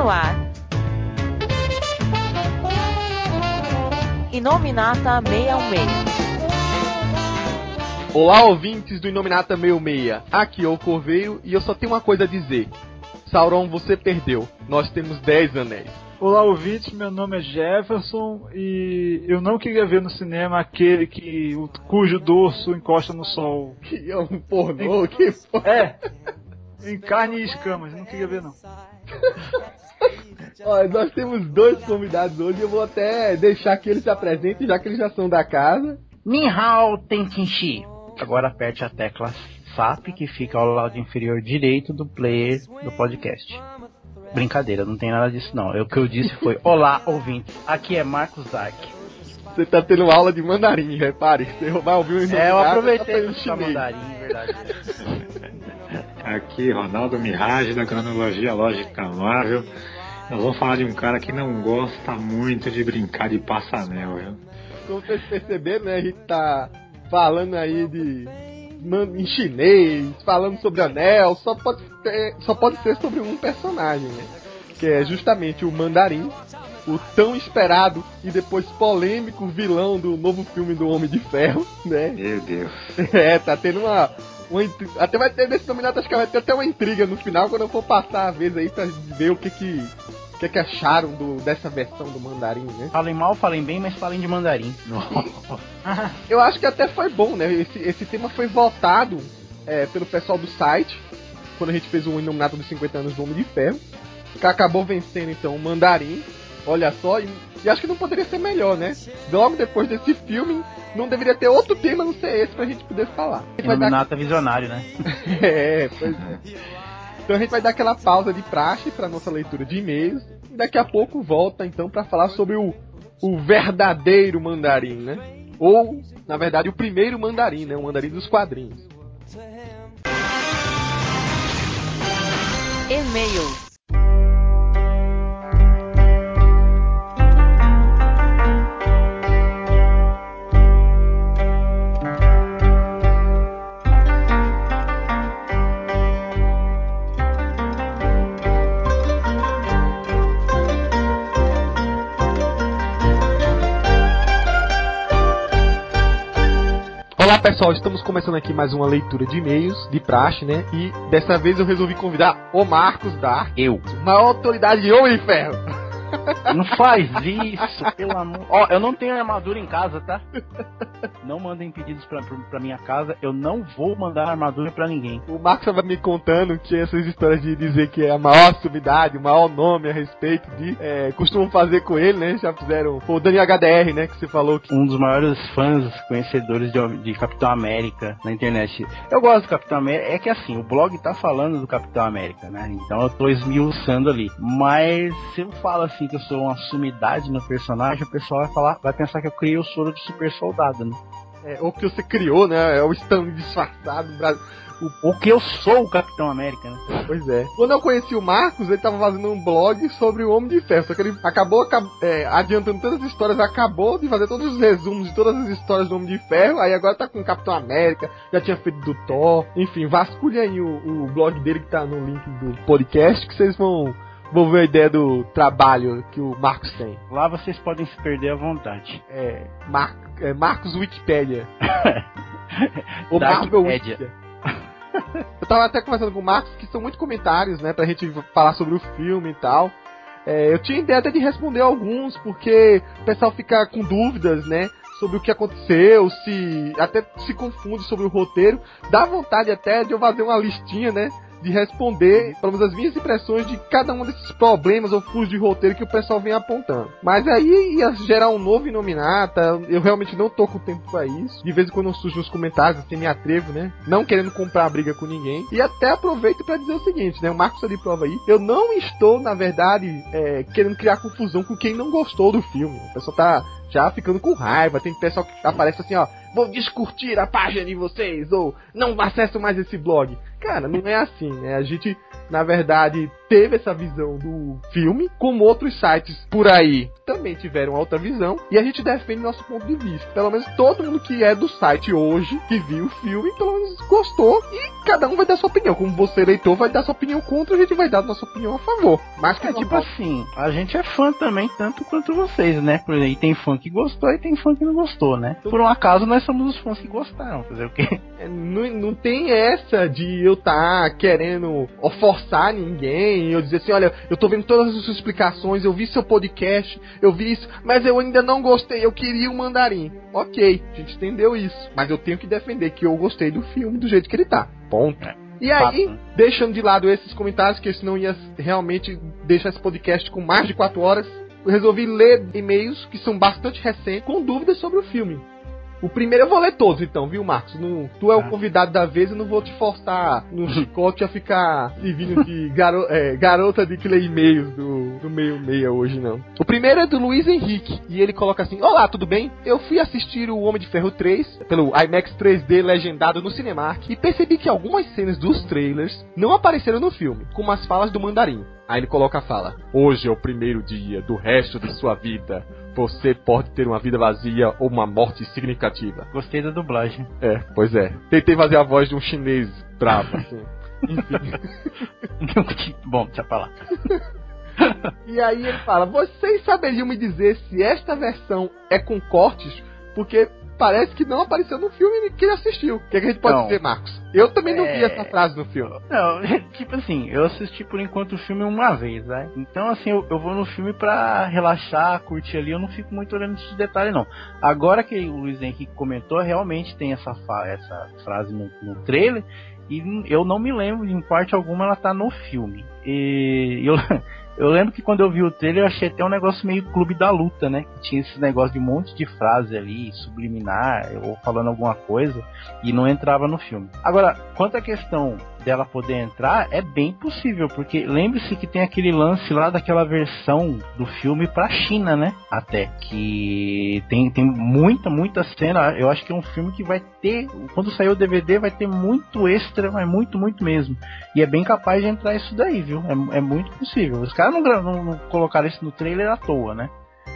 no ar. Inominata 616. Olá, ouvintes do Inominata 66. Aqui é o Corveio e eu só tenho uma coisa a dizer. Sauron, você perdeu. Nós temos 10 anéis. Olá, ouvintes. Meu nome é Jefferson e eu não queria ver no cinema aquele que cujo dorso encosta no sol. Que é um pornô, que porra. É. Em carne e escamas. Não queria ver não. Olha, nós temos dois convidados hoje. Eu vou até deixar que eles se apresentem, já que eles já são da casa. Nihao Tenkinshi. Agora aperte a tecla SAP que fica ao lado inferior direito do player do podcast. Brincadeira, não tem nada disso não. O que eu disse foi: Olá, ouvintes. Aqui é Marcos Dark. Você tá tendo aula de mandarim, repare. Você vai ouvir um É, eu aproveitei tá para mandarim, verdade. Aqui, Ronaldo Mirage, da cronologia lógica Marvel. Nós vamos falar de um cara que não gosta muito de brincar de passanel, viu? Como vocês perceberam, né? A gente tá falando aí de. em chinês, falando sobre anel, só pode, ter- só pode ser sobre um personagem, né? Que é justamente o Mandarim, o tão esperado e depois polêmico vilão do novo filme do Homem de Ferro, né? Meu Deus. É, tá tendo uma. Uma intri- até vai ter nesse nominado, acho que vai ter até uma intriga no final quando eu for passar a vez aí pra ver o que que. O que, que acharam do, dessa versão do Mandarim, né? Falem mal, falem bem, mas falem de mandarim. Eu acho que até foi bom, né? Esse, esse tema foi votado é, pelo pessoal do site, quando a gente fez o Inominado dos 50 anos do Homem de Ferro, que acabou vencendo então o Mandarim, olha só, e, e acho que não poderia ser melhor, né? Logo depois desse filme, não deveria ter outro tema a não ser esse pra gente poder falar. A gente vai dar- visionário, né? é, pois é. Então a gente vai dar aquela pausa de praxe pra nossa leitura de e-mails, e daqui a pouco volta então pra falar sobre o, o verdadeiro mandarim, né? Ou, na verdade, o primeiro mandarim, né? O mandarim dos quadrinhos. E-mails. Olá pessoal, estamos começando aqui mais uma leitura de e-mails de praxe, né? E dessa vez eu resolvi convidar o Marcos Dark, Eu. maior autoridade de Homem de Ferro. Não faz isso, pelo amor. Ó, eu não tenho armadura em casa, tá? Não mandem pedidos pra, pra, pra minha casa. Eu não vou mandar armadura pra ninguém. O Marcos estava me contando que essas histórias de dizer que é a maior sumidade, o maior nome a respeito de. É, costumam fazer com ele, né? Já fizeram. Foi o Dani HDR, né? Que você falou que. Um dos maiores fãs conhecedores de, de Capitão América na internet. Eu gosto do Capitão América. É que assim, o blog tá falando do Capitão América, né? Então eu tô esmiuçando ali. Mas se eu falo assim que eu sou uma sumidade no personagem, o pessoal vai falar, vai pensar que eu criei o soro de super soldado, né? É, ou que você criou, né? É o Stan disfarçado. Bra- Ou que eu sou o Capitão América, né? Pois é. Quando eu conheci o Marcos, ele tava fazendo um blog sobre o Homem de Ferro. Só que ele acabou acab- é, adiantando todas as histórias, acabou de fazer todos os resumos de todas as histórias do Homem de Ferro. Aí agora tá com o Capitão América, já tinha feito do Thor. Enfim, vasculhe aí o, o blog dele que tá no link do podcast, que vocês vão, vão ver a ideia do trabalho que o Marcos tem. Lá vocês podem se perder à vontade. É, Mar é Marcos Wikipedia. Dark Marvel Media. Wikipedia. Eu tava até conversando com o Marcos, que são muitos comentários, né, pra gente falar sobre o filme e tal. É, eu tinha ideia até de responder alguns, porque o pessoal fica com dúvidas, né, sobre o que aconteceu, se até se confunde sobre o roteiro. Dá vontade até de eu fazer uma listinha, né, de responder, pelo menos as minhas impressões de cada um desses problemas ou furos de roteiro que o pessoal vem apontando. Mas aí ia gerar um novo Inominata, eu realmente não tô com tempo pra isso. De vez em quando surge nos comentários, assim, me atrevo, né? Não querendo comprar briga com ninguém. E até aproveito pra dizer o seguinte, né? O Marcos tá de prova aí. Eu não estou, na verdade, é, querendo criar confusão com quem não gostou do filme. O pessoal tá já ficando com raiva. Tem pessoal que aparece assim, ó. Vou descurtir a página de vocês, ou não acesso mais esse blog. Cara, não é assim, né? A gente, na verdade, teve essa visão do filme, como outros sites por aí também tiveram outra visão, e a gente defende nosso ponto de vista. Pelo menos todo mundo que é do site hoje, que viu o filme, pelo menos gostou, e cada um vai dar sua opinião. Como você, leitor, vai dar sua opinião contra, a gente vai dar nossa opinião a favor. Mas que é tipo assim, a gente é fã também, tanto quanto vocês, né? Por aí tem fã que gostou e tem fã que não gostou, né? Por um acaso nós somos os fãs que gostaram, fazer o quê? É, não, não tem essa de eu estar tá querendo forçar ninguém, eu dizer assim, olha, eu tô vendo todas as suas explicações, eu vi seu podcast, eu vi isso, mas eu ainda não gostei, eu queria o mandarim. Ok, a gente entendeu isso. Mas eu tenho que defender que eu gostei do filme do jeito que ele tá. Ponto. É. E aí, Fato. deixando de lado esses comentários, que senão ia realmente deixar esse podcast com mais de 4 horas, eu resolvi ler e-mails que são bastante recentes com dúvidas sobre o filme. O primeiro eu vou ler todos, então, viu, Marcos? Não, tu é o ah. convidado da vez, eu não vou te forçar no chicote a ficar servindo de garo, é, garota de que lê e-mails do, do meio meia hoje, não. O primeiro é do Luiz Henrique, e ele coloca assim: Olá, tudo bem? Eu fui assistir o Homem de Ferro 3 pelo IMAX 3D legendado no Cinemark e percebi que algumas cenas dos trailers não apareceram no filme, como as falas do mandarim. Aí ele coloca a fala: Hoje é o primeiro dia do resto de sua vida. Você pode ter uma vida vazia ou uma morte significativa. Gostei da dublagem. É, pois é. Tentei fazer a voz de um chinês bravo, assim. Enfim. Bom, deixa pra lá. e aí ele fala: Vocês saberiam me dizer se esta versão é com cortes? Porque parece que não apareceu no filme que ele assistiu. O que, é que a gente pode não. dizer, Marcos? Eu também não é... vi essa frase no filme. Não, tipo assim, eu assisti por enquanto o filme uma vez, né? Então, assim, eu, eu vou no filme pra relaxar, curtir ali, eu não fico muito olhando esses detalhes, não. Agora que o Luiz Henrique comentou, realmente tem essa, essa frase no, no trailer, e eu não me lembro, em parte alguma, ela tá no filme. E eu, eu lembro que quando eu vi o trailer eu achei até um negócio meio clube da luta, né? Que tinha esse negócio de um monte de frase ali, subliminar, ou falando alguma coisa, e não entrava no filme. Agora, quanto à questão dela poder entrar, é bem possível, porque lembre-se que tem aquele lance lá daquela versão do filme pra China, né? Até. Que tem, tem muita, muita cena. Eu acho que é um filme que vai ter. Quando sair o DVD, vai ter muito extra, mas muito, muito mesmo. E é bem capaz de entrar isso daí, viu? É, é muito possível. Os caras não, não, não colocaram isso no trailer à toa, né?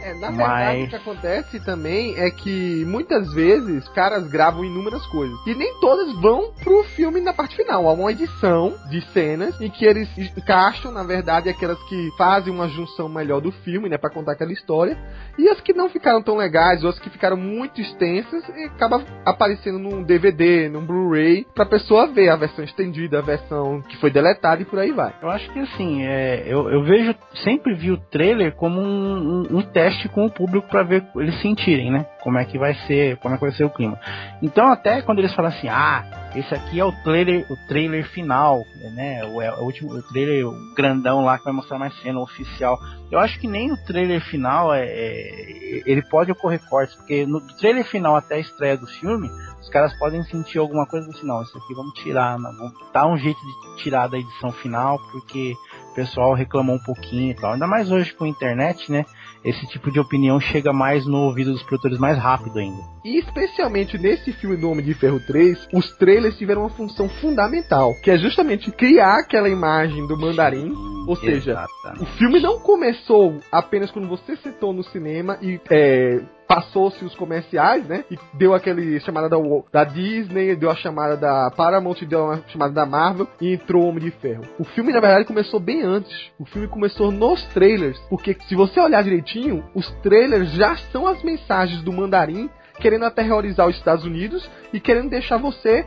É, na verdade, Mas... o que acontece também é que muitas vezes caras gravam inúmeras coisas. E nem todas vão pro filme na parte final. Há uma edição de cenas em que eles encaixam, na verdade, aquelas que fazem uma junção melhor do filme, né? Pra contar aquela história. E as que não ficaram tão legais, ou as que ficaram muito extensas, e acaba aparecendo num DVD, num Blu-ray, pra pessoa ver a versão estendida, a versão que foi deletada e por aí vai. Eu acho que assim, é, eu, eu vejo, sempre vi o trailer como um, um, um teste teste com o público para ver eles sentirem, né? Como é que vai ser, como é que vai ser o clima. Então até quando eles falam assim, ah, esse aqui é o trailer, o trailer final, né? O, é, o último o trailer grandão lá que vai mostrar mais cena oficial. Eu acho que nem o trailer final é, é ele pode ocorrer cortes, porque no trailer final até a estreia do filme os caras podem sentir alguma coisa assim, não, isso aqui vamos tirar, vamos dar um jeito de tirar da edição final, porque o pessoal reclamou um pouquinho e tal. Ainda mais hoje com a internet, né? esse tipo de opinião chega mais no ouvido dos produtores mais rápido ainda. E especialmente nesse filme do Homem de Ferro 3, os trailers tiveram uma função fundamental, que é justamente criar aquela imagem do mandarim. Ou seja, exatamente. o filme não começou apenas quando você sentou no cinema e é, passou-se os comerciais, né? E deu aquele chamada da, da Disney, deu a chamada da Paramount, deu a chamada da Marvel e entrou o Homem de Ferro. O filme, na verdade, começou bem antes. O filme começou nos trailers, porque se você olhar direitinho, os trailers já são as mensagens do Mandarim querendo aterrorizar os Estados Unidos e querendo deixar você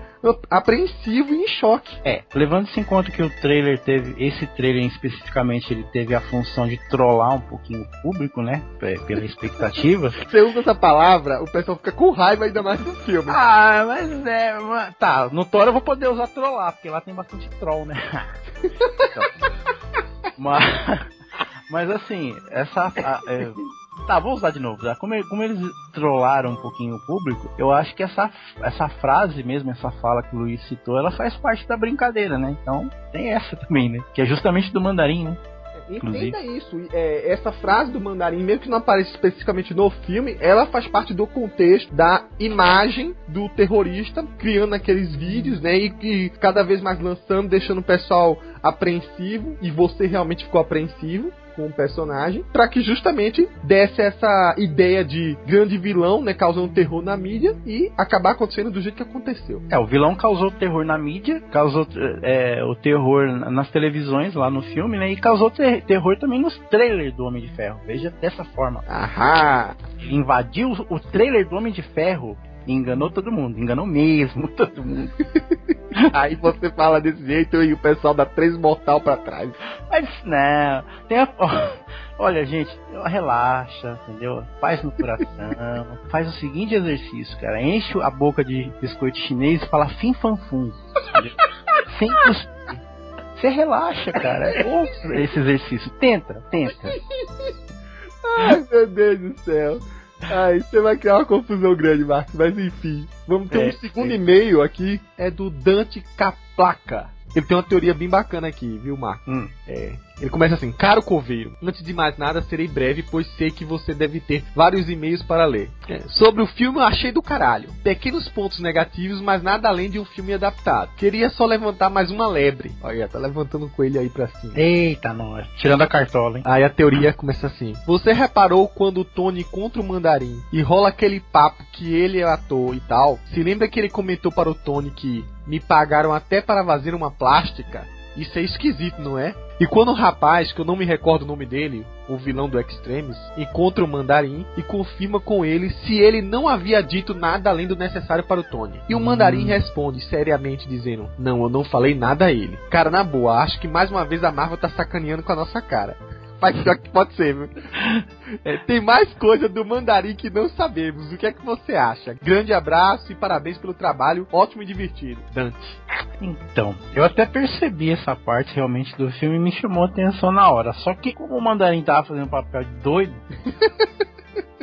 apreensivo e em choque. É, levando-se em conta que o trailer teve, esse trailer especificamente, ele teve a função de trollar um pouquinho o público, né? Pela expectativa. Você usa essa palavra, o pessoal fica com raiva ainda mais do filme. Ah, mas é. Tá, no Thor eu vou poder usar trollar, porque lá tem bastante troll, né? então, mas, mas assim, essa. A, é, Tá, vou usar de novo. Tá? Como, como, eles trollaram um pouquinho o público, eu acho que essa, essa frase mesmo, essa fala que o Luiz citou, ela faz parte da brincadeira, né? Então tem essa também, né? Que é justamente do mandarim, né? Entenda isso. É, essa frase do mandarim, mesmo que não apareça especificamente no filme, ela faz parte do contexto da imagem do terrorista criando aqueles vídeos, né? E, e cada vez mais lançando, deixando o pessoal apreensivo. E você realmente ficou apreensivo com o personagem, para que justamente desse essa ideia de grande vilão, né, causando terror na mídia e acabar acontecendo do jeito que aconteceu. É, o vilão causou terror na mídia, causou é, o terror nas televisões lá no filme, né, e causou ter terror também nos trailers do Homem de Ferro. Veja dessa forma. Ahá! Invadiu o trailer do Homem de Ferro e enganou todo mundo, enganou mesmo todo mundo. Aí você fala desse jeito e o pessoal dá três mortal para trás. Mas não, tem a... Olha, gente, relaxa, entendeu? Faz no coração. faz o seguinte exercício, cara. Enche a boca de biscoito chinês e fala fim fan fum. Sem cuspir. Você relaxa, cara. É bom esse exercício. Tenta, tenta. Ai, meu Deus do céu. Aí você vai criar uma confusão grande, Marcos, mas enfim. Vamos ter é, um segundo é. e-mail aqui, é do Dante Caplaca. Ele tem uma teoria bem bacana aqui, viu, Marcos? Hum. É, ele começa assim: Caro Coveiro, antes de mais nada, serei breve, pois sei que você deve ter vários e-mails para ler. É, sobre o filme, eu achei do caralho. Pequenos pontos negativos, mas nada além de um filme adaptado. Queria só levantar mais uma lebre. Olha, tá levantando o coelho aí pra cima. Eita, nós. Tirando a cartola, hein? Aí a teoria começa assim: Você reparou quando o Tony contra o mandarim e rola aquele papo que ele é ator e tal? Se lembra que ele comentou para o Tony que me pagaram até para fazer uma plástica? Isso é esquisito, não é? E quando o rapaz, que eu não me recordo o nome dele, o vilão do Extremes, encontra o Mandarim e confirma com ele se ele não havia dito nada além do necessário para o Tony. E o Mandarim hum. responde seriamente dizendo: Não, eu não falei nada a ele. Cara, na boa, acho que mais uma vez a Marvel tá sacaneando com a nossa cara. Pior que pode ser, viu? É, tem mais coisa do mandarim que não sabemos. O que é que você acha? Grande abraço e parabéns pelo trabalho, ótimo e divertido. Dante. Então, eu até percebi essa parte realmente do filme e me chamou a atenção na hora. Só que como o mandarim tava fazendo um papel de doido.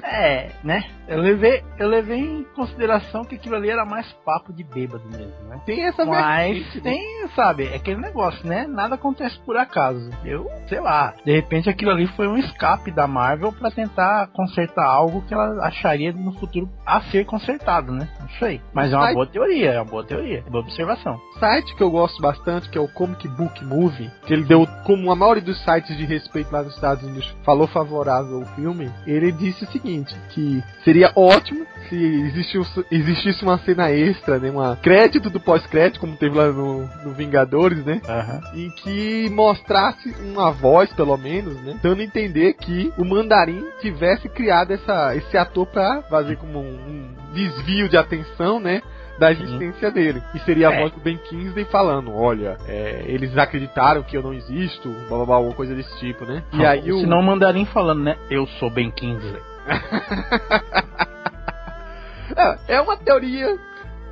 é, né? Eu levei, eu levei em consideração que aquilo ali era mais papo de bêbado mesmo, né? Tem essa Mas vertente, né? tem, sabe, é aquele negócio, né? Nada acontece por acaso. Eu, sei lá, de repente aquilo ali foi um escape da Marvel para tentar consertar algo que ela acharia no futuro a ser consertado, né? Não sei. Mas é uma boa teoria, é uma boa teoria, boa observação. Site que eu gosto bastante, que é o Comic Book Movie, que ele deu, como a maioria dos sites de respeito lá nos Estados Unidos falou favorável ao filme, ele disse o seguinte, que seria ótimo se existisse, existisse uma cena extra, né? Uma crédito do pós-crédito, como teve lá no, no Vingadores, né? Uhum. Em que mostrasse uma voz, pelo menos, né? Dando a entender que o Mandarim tivesse criado essa, esse ator pra fazer como um, um desvio de atenção, né? da existência dele. E seria a é. voz do Ben Kingsley falando: olha, é, eles acreditaram que eu não existo, blá blá blá, alguma coisa desse tipo, né? E aí o. Se não, mandarim falando, né? Eu sou Ben Kingsley. É, é uma teoria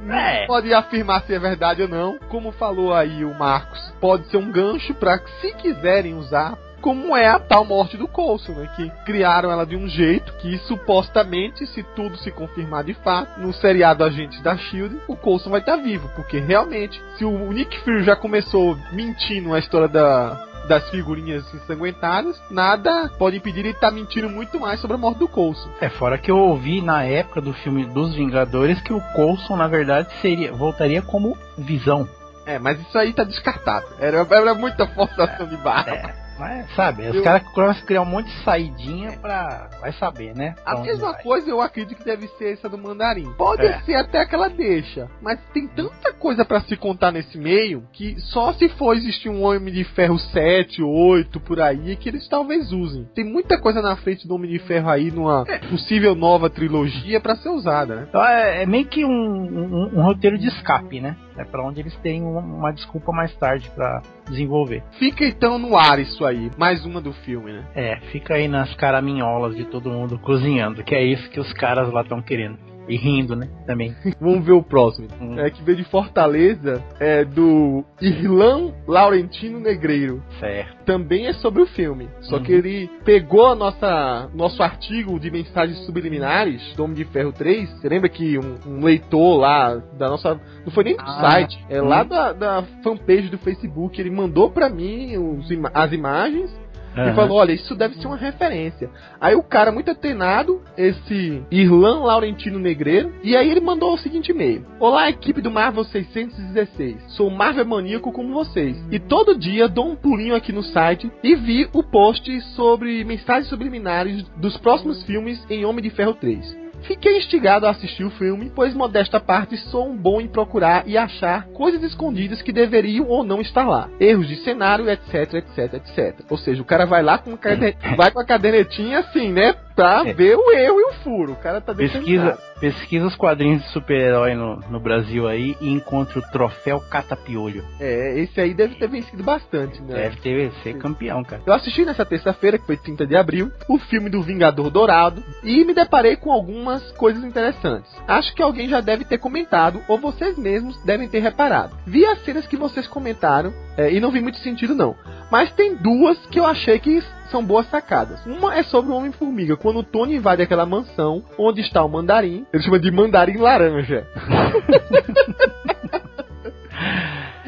é. pode afirmar se é verdade ou não. Como falou aí o Marcos, pode ser um gancho para se quiserem usar. Como é a tal morte do Coulson, né? Que criaram ela de um jeito que supostamente, se tudo se confirmar de fato, no seriado Agentes da Shield, o Coulson vai estar tá vivo. Porque realmente, se o Nick Fury já começou mentindo a história da, das figurinhas ensanguentadas, nada pode impedir ele estar tá mentindo muito mais sobre a morte do Coulson. É, fora que eu ouvi na época do filme dos Vingadores que o Coulson, na verdade, seria voltaria como visão. É, mas isso aí tá descartado. Era, era muita forçação é, de barra. É. Mas, sabe, eu... os caras começam a criar um monte de saidinha pra. Vai saber, né? A mesma coisa eu acredito que deve ser essa do mandarim. Pode é. ser até que ela deixa. Mas tem tanta coisa para se contar nesse meio que só se for existir um Homem de Ferro 7, 8 por aí que eles talvez usem. Tem muita coisa na frente do Homem de Ferro aí numa é. possível nova trilogia para ser usada, né? Então é, é meio que um, um, um roteiro de escape, né? É para onde eles têm uma desculpa mais tarde para desenvolver. Fica então no ar isso aí, mais uma do filme, né? É, fica aí nas caraminholas de todo mundo cozinhando, que é isso que os caras lá estão querendo. E rindo, né? Também. Vamos ver o próximo. Hum. É que veio de Fortaleza, é do Irlão Laurentino Negreiro. Certo. Também é sobre o filme. Só uhum. que ele pegou a nossa nosso artigo de mensagens subliminares do Homem de Ferro 3. Você lembra que um, um leitor lá da nossa. Não foi nem do ah, site, é hum. lá da, da fanpage do Facebook. Ele mandou para mim os, as imagens E Aham. falou: olha, isso deve ser uma referência. Aí o cara, muito atenado, esse Irlan Laurentino Negreiro, e aí ele mandou o seguinte e-mail: Olá, equipe do Marvel 616. Sou Marvel maníaco como vocês. E todo dia dou um pulinho aqui no site e vi o post sobre mensagens subliminares dos próximos filmes em Homem de Ferro 3. Fiquei instigado a assistir o filme, pois modesta parte sou um bom em procurar e achar coisas escondidas que deveriam ou não estar lá. Erros de cenário, etc, etc, etc. Ou seja, o cara vai lá com, vai com a cadernetinha assim, né? Pra É. ver o erro e o furo. O cara tá Pesquisa. Pesquisa os quadrinhos de super-herói no, no Brasil aí e encontra o troféu Catapiolho. É, esse aí deve ter vencido bastante, né? Deve ter ser campeão, cara. Eu assisti nessa terça-feira, que foi 30 de abril, o filme do Vingador Dourado e me deparei com algumas coisas interessantes. Acho que alguém já deve ter comentado, ou vocês mesmos devem ter reparado. Vi as cenas que vocês comentaram é, e não vi muito sentido não. Mas tem duas que eu achei que são boas sacadas. Uma é sobre o Homem-Formiga, quando o Tony invade aquela mansão onde está o Mandarim. Ele chama de Mandarim Laranja.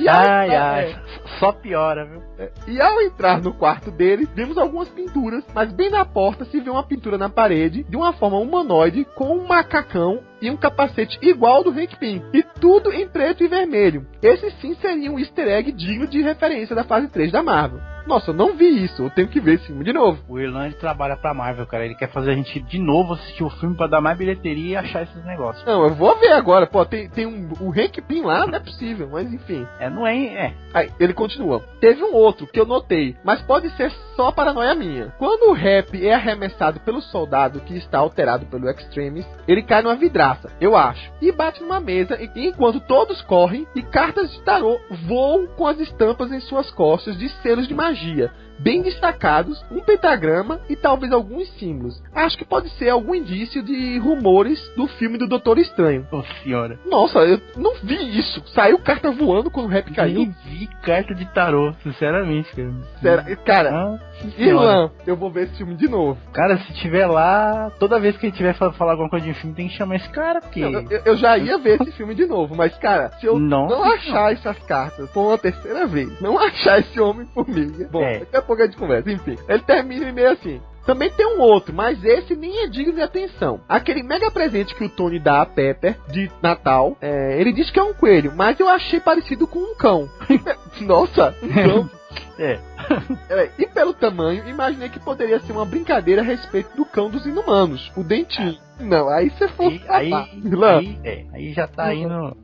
Ai, entrar- ai, é, só piora, viu? E ao entrar no quarto dele, vimos algumas pinturas, mas bem na porta se vê uma pintura na parede de uma forma humanoide com um macacão e um capacete igual ao do Hank Pym. E tudo em preto e vermelho. Esse sim seria um easter egg digno de referência da fase 3 da Marvel. Nossa, eu não vi isso, eu tenho que ver esse filme de novo. O Irlan ele trabalha pra Marvel, cara. Ele quer fazer a gente de novo assistir o filme pra dar mais bilheteria e achar esses negócios. Não, eu vou ver agora. Pô, tem, tem um, o Hank Pym lá, não é possível, mas enfim. É, não é. É. Aí, ele continua. Teve um outro que eu notei, mas pode ser só paranoia minha. Quando o rap é arremessado pelo soldado que está alterado pelo Extremis, ele cai numa vidraça, eu acho, e bate numa mesa, enquanto todos correm e cartas de tarô voam com as estampas em suas costas de selos de magia. Bem destacados, um pentagrama e talvez alguns símbolos. Acho que pode ser algum indício de rumores do filme do Doutor Estranho. Ô senhora. Nossa, eu não vi isso. Saiu carta voando quando o rap caiu. Nem vi carta de tarô, sinceramente, cara. Será- Cara, Ah. Irlan, eu vou ver esse filme de novo. Cara, se tiver lá, toda vez que a gente tiver fa- falar alguma coisa de filme, tem que chamar esse cara, porque. Não, eu, eu já ia ver esse filme de novo, mas, cara, se eu Nossa, não achar essas cartas por uma terceira vez, não achar esse Homem-Formiga, bom, É. daqui a pouco a gente conversa, enfim. Ele termina meio assim. Também tem um outro, mas esse nem é digno de atenção. Aquele mega presente que o Tony dá a Pepper de Natal, é, ele diz que é um coelho, mas eu achei parecido com um cão. Nossa, um cão. É. E pelo tamanho, imaginei que poderia ser uma brincadeira a respeito do cão dos inumanos, o dentinho. Não, aí você for. Aí, aí, é, aí já tá indo.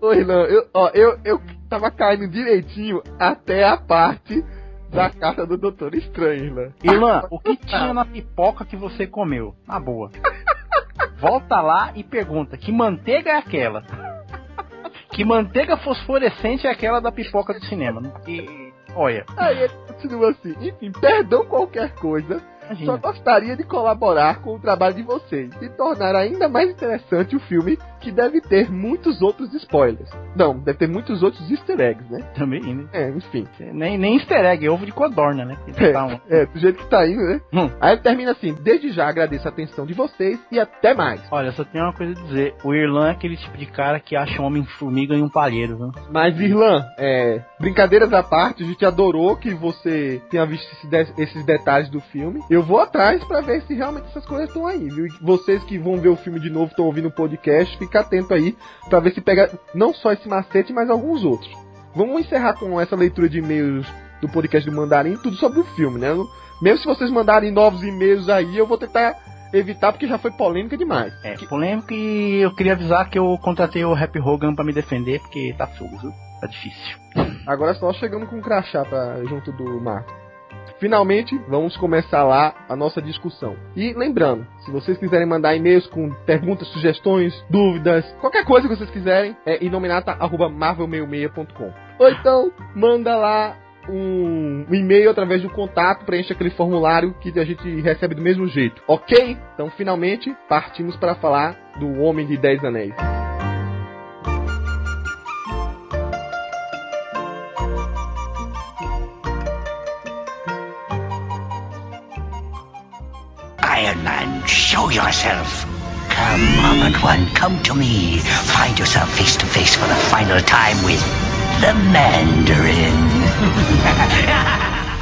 Ô, Irlan, eu, ó, eu, eu tava caindo direitinho até a parte da carta do Doutor Estranho, Irlan. Irlan, o que tinha na pipoca que você comeu? Na boa. Volta lá e pergunta: que manteiga é aquela? Que manteiga fosforescente é aquela da pipoca do cinema? E, olha, Aí ele continua assim, enfim, perdão qualquer coisa, só imagina. gostaria de colaborar com o trabalho de vocês e tornar ainda mais interessante o filme, que deve ter muitos outros spoilers. Não, deve ter muitos outros easter eggs, né? Também, né? É, enfim. Nem, nem easter egg, é ovo de codorna, né? Porque tá um- É, do jeito que tá indo, né? Hum. Aí ele termina assim, desde já agradeço a atenção de vocês e até mais. Olha, só tenho uma coisa a dizer. O Irlan é aquele tipo de cara que acha um homem-formiga em um palheiro, viu? Mas, Irlan, é, brincadeiras à parte, a gente adorou que você tenha visto esse esses detalhes do filme. Eu vou atrás pra ver se realmente essas coisas estão aí, viu? Vocês que vão ver o filme de novo, estão ouvindo o podcast, fica atento aí pra ver se pega não só esse macete, mas alguns outros. Vamos encerrar com essa leitura de e-mails do podcast do Mandarim, tudo sobre o filme, né? Mesmo se vocês mandarem novos e-mails aí, eu vou tentar evitar porque já foi polêmica demais. É, polêmico e eu queria avisar que eu contratei o Rap Hogan pra me defender, porque tá fogo, viu? Tá difícil. Agora só chegando com um crachá pra, junto do Marco. Finalmente, vamos começar lá a nossa discussão. E lembrando, se vocês quiserem mandar e-mails com perguntas, sugestões, dúvidas, qualquer coisa que vocês quiserem, é inominata.marvel66.com. Ou então, manda lá um, e-mail através do contato, preenche aquele formulário que a gente recebe do mesmo jeito, ok? Então, finalmente, partimos para falar do Homem de Dez Anéis. Iron Man, show yourself. Come, armored one, come to me. Find yourself face to face for the final time with the Mandarin.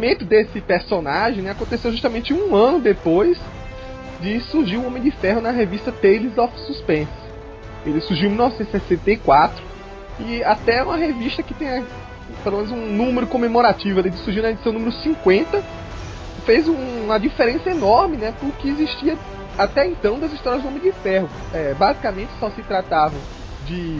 surgimento desse personagem né, aconteceu justamente um ano depois de surgir o Homem de Ferro na revista Tales of Suspense. Ele surgiu em 1964 e até é uma revista que tem pelo menos um número comemorativo, ele surgiu na edição número 50, fez um, uma diferença enorme né, para o que existia até então das histórias do Homem de Ferro. É, basicamente só se tratava de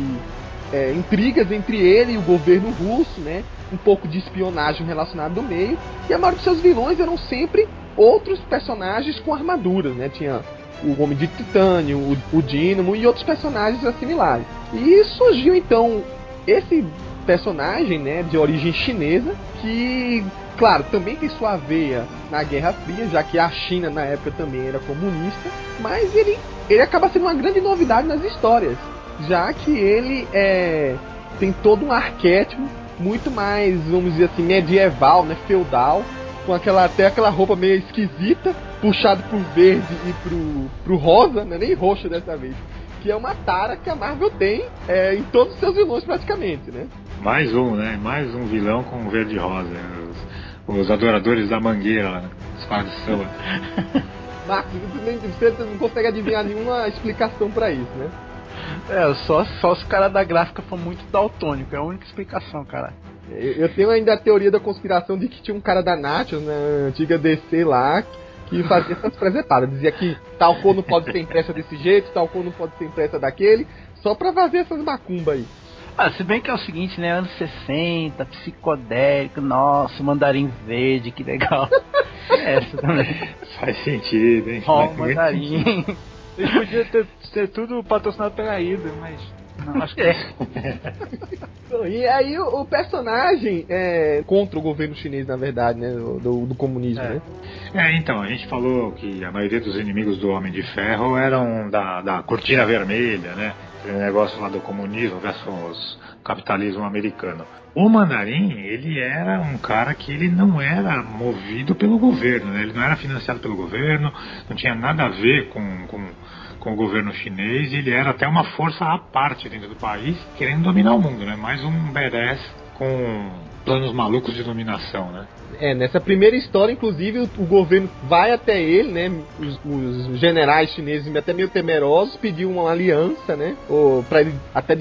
é, intrigas entre ele e o governo russo, né? Um pouco de espionagem relacionada do meio. E a maioria dos seus vilões eram sempre outros personagens com armaduras, né? Tinha o Homem de Titânio, o, o Dínamo e outros personagens similares. E surgiu então esse personagem, né, de origem chinesa, que, claro, também tem sua veia na Guerra Fria, já que a China na época também era comunista, mas ele, ele acaba sendo uma grande novidade nas histórias, já que ele é, tem todo um arquétipo muito mais, vamos dizer assim, medieval, né, feudal, com aquela até aquela roupa meio esquisita, puxado pro verde e pro, pro rosa, né, nem roxo dessa vez que é uma tara que a Marvel tem é, em todos os seus vilões praticamente, né? Mais um, né? Mais um vilão com verde e rosa. Os, os adoradores da mangueira lá, de samba. Marcos, você não consegue adivinhar nenhuma explicação para isso, né? É, só, só se o cara da gráfica for muito daltônico, é a única explicação, cara. Eu tenho ainda a teoria da conspiração de que tinha um cara da Nations, né, antiga DC lá, que fazia essas presepadas. Dizia que tal cor não pode ser impressa desse jeito, tal cor não pode ser impressa daquele, só pra fazer essas macumbas aí. Ah, se bem que é o seguinte, né? Anos 60, psicodélico, nossa, mandarim verde, que legal. Essa também. Faz sentido, hein? Ó, oh, mandarim. Ele podia ter, ter tudo patrocinado pela Ida, mas não, acho que é. e aí o, o personagem é contra o governo chinês, na verdade, né? Do, do comunismo, é. né? É, então, a gente falou que a maioria dos inimigos do Homem de Ferro eram da, da cortina vermelha, né? Aquele negócio lá do comunismo versus capitalismo americano. O Mandarim, ele era um cara que ele não era movido pelo governo, né? ele não era financiado pelo governo, não tinha nada a ver com, com com o governo chinês e ele era até uma força à parte dentro do país, querendo dominar o mundo, né? Mais um badass com planos malucos de dominação, né? É, nessa primeira história, inclusive, o, o governo vai até ele, né? Os, os, generais chineses, até meio temerosos, pediu uma aliança, né? Ou para ele até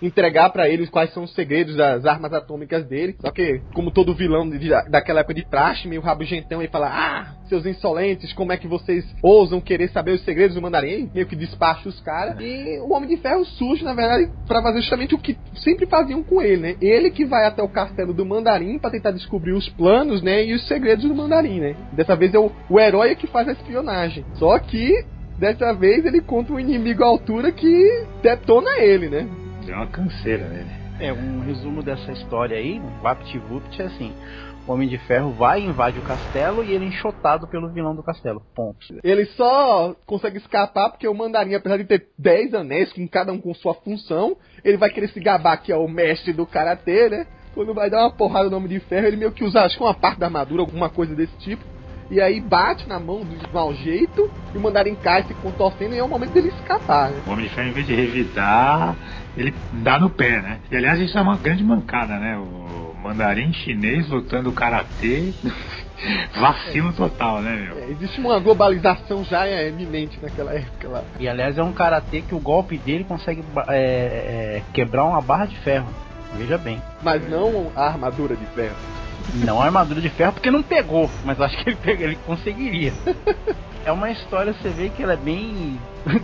entregar para eles quais são os segredos das armas atômicas dele. Só que, como todo vilão de, daquela época de praxe, meio rabugentão, ele fala: Ah, seus insolentes, como é que vocês ousam querer saber os segredos do mandarim? Meio que despacha os caras. E o Homem de Ferro surge, na verdade, para fazer justamente o que sempre faziam com ele, né? Ele que vai até o castelo do mandarim para tentar descobrir os planos, né? E os segredos do mandarim, né? Dessa vez é o, o herói que faz a espionagem. Só que dessa vez ele contra um inimigo à altura que detona ele, né? Deu uma canseira nele. É, um resumo dessa história aí, VaptVupt, é assim. O Homem de Ferro vai, invade o castelo e ele é enxotado pelo vilão do castelo. Ponto. Ele só consegue escapar porque o Mandarim, apesar de ter 10 anéis, com cada um com sua função, ele vai querer se gabar que é o mestre do karatê, né? Quando vai dar uma porrada no Homem de Ferro, ele meio que usa, acho que uma parte da armadura, alguma coisa desse tipo e aí bate na mão do mau jeito e o mandarim cai se contorcendo e é o momento dele escapar, né? O Homem de Ferro, em vez de revidar, ele dá no pé, né? E aliás, isso é uma grande mancada, né? O mandarim chinês lutando karatê. Vacilo total, né, meu? É, existe uma globalização já é eminente naquela época lá. E aliás, é um karatê que o golpe dele consegue é, é, quebrar uma barra de ferro. Veja bem. Mas não a armadura de ferro. Não a armadura de ferro porque não pegou, mas acho que ele, pegou, ele conseguiria. é uma história, você vê que ela é bem.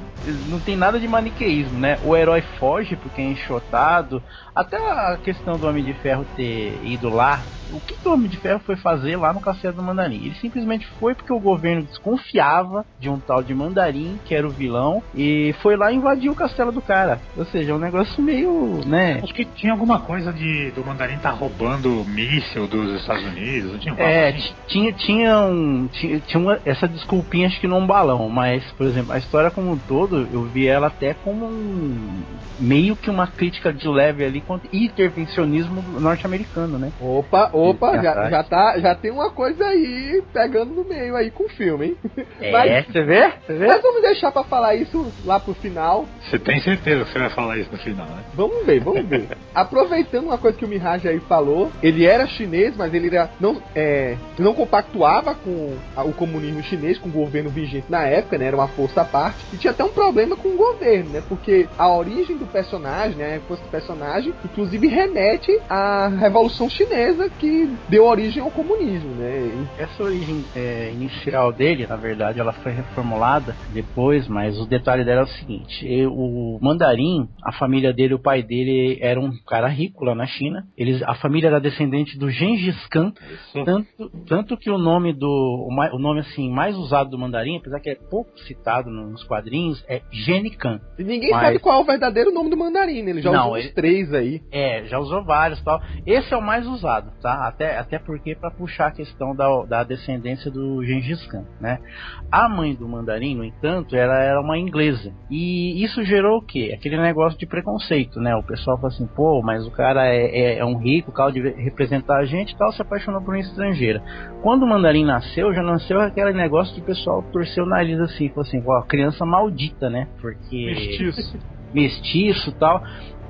não tem nada de maniqueísmo, né? O herói foge porque é enxotado. Até a questão do Homem de Ferro ter ido lá o que, o Homem de Ferro foi fazer lá no Castelo do Mandarim? Ele simplesmente foi porque o governo desconfiava de um tal de Mandarim, que era o vilão, e foi lá invadir o castelo do cara. Ou seja, é um negócio meio, né? Acho que tinha alguma coisa de do Mandarim tá roubando míssil dos Estados Unidos, não tinha um É, assim? tinha, tinha, um, tinha, tinha uma, essa desculpinha acho que num balão, mas, por exemplo, a história como um todo, eu vi ela até como um meio que uma crítica de leve ali contra intervencionismo norte-americano, né? Opa, Opa, já, já, tá, já tem uma coisa aí pegando no meio aí com o filme, hein? É, mas, você vê? Você vê? Mas vamos deixar pra falar isso lá pro final. Você tem certeza que você vai falar isso no final, né? Vamos ver, vamos ver. Aproveitando uma coisa que o Mirage aí falou, ele era chinês, chinês, mas ele era, não, é, não compactuava com a, o comunismo chinês, com o governo vigente na época, né? Era uma força à parte. E tinha até um problema com o governo, né? Porque a origem do personagem, né? A infância do personagem, inclusive remete à Revolução Chinesa que deu origem ao comunismo, né? E essa origem é, inicial dele, na verdade, ela foi reformulada depois, mas o detalhe dela é o seguinte: o mandarim, a família dele, o pai dele era um cara rico lá na China. Eles, a família era descendente do Gengis Khan, tanto, tanto que o nome do o, nome assim mais usado do mandarim, apesar que é pouco citado nos quadrinhos, é Genikan. E ninguém mas... sabe qual é o verdadeiro nome do mandarim, né? ele já Não, usou ele... os três aí. É, já usou vários, tal. Esse é o mais usado, tá? Até até porque para puxar a questão da, da descendência do Gengis Khan, né? A mãe do mandarim, no entanto, ela era uma inglesa. E isso gerou o quê? Aquele negócio de preconceito, né? O pessoal fala assim, pô, mas o cara é, é, é um rico, o cara de representar a gente e tal, se apaixonou por uma estrangeira. Quando o mandarim nasceu, já nasceu aquele negócio de o pessoal torcer o nariz assim, falou assim, ó, criança maldita, né? Porque. Mestiço. Mestiço e tal.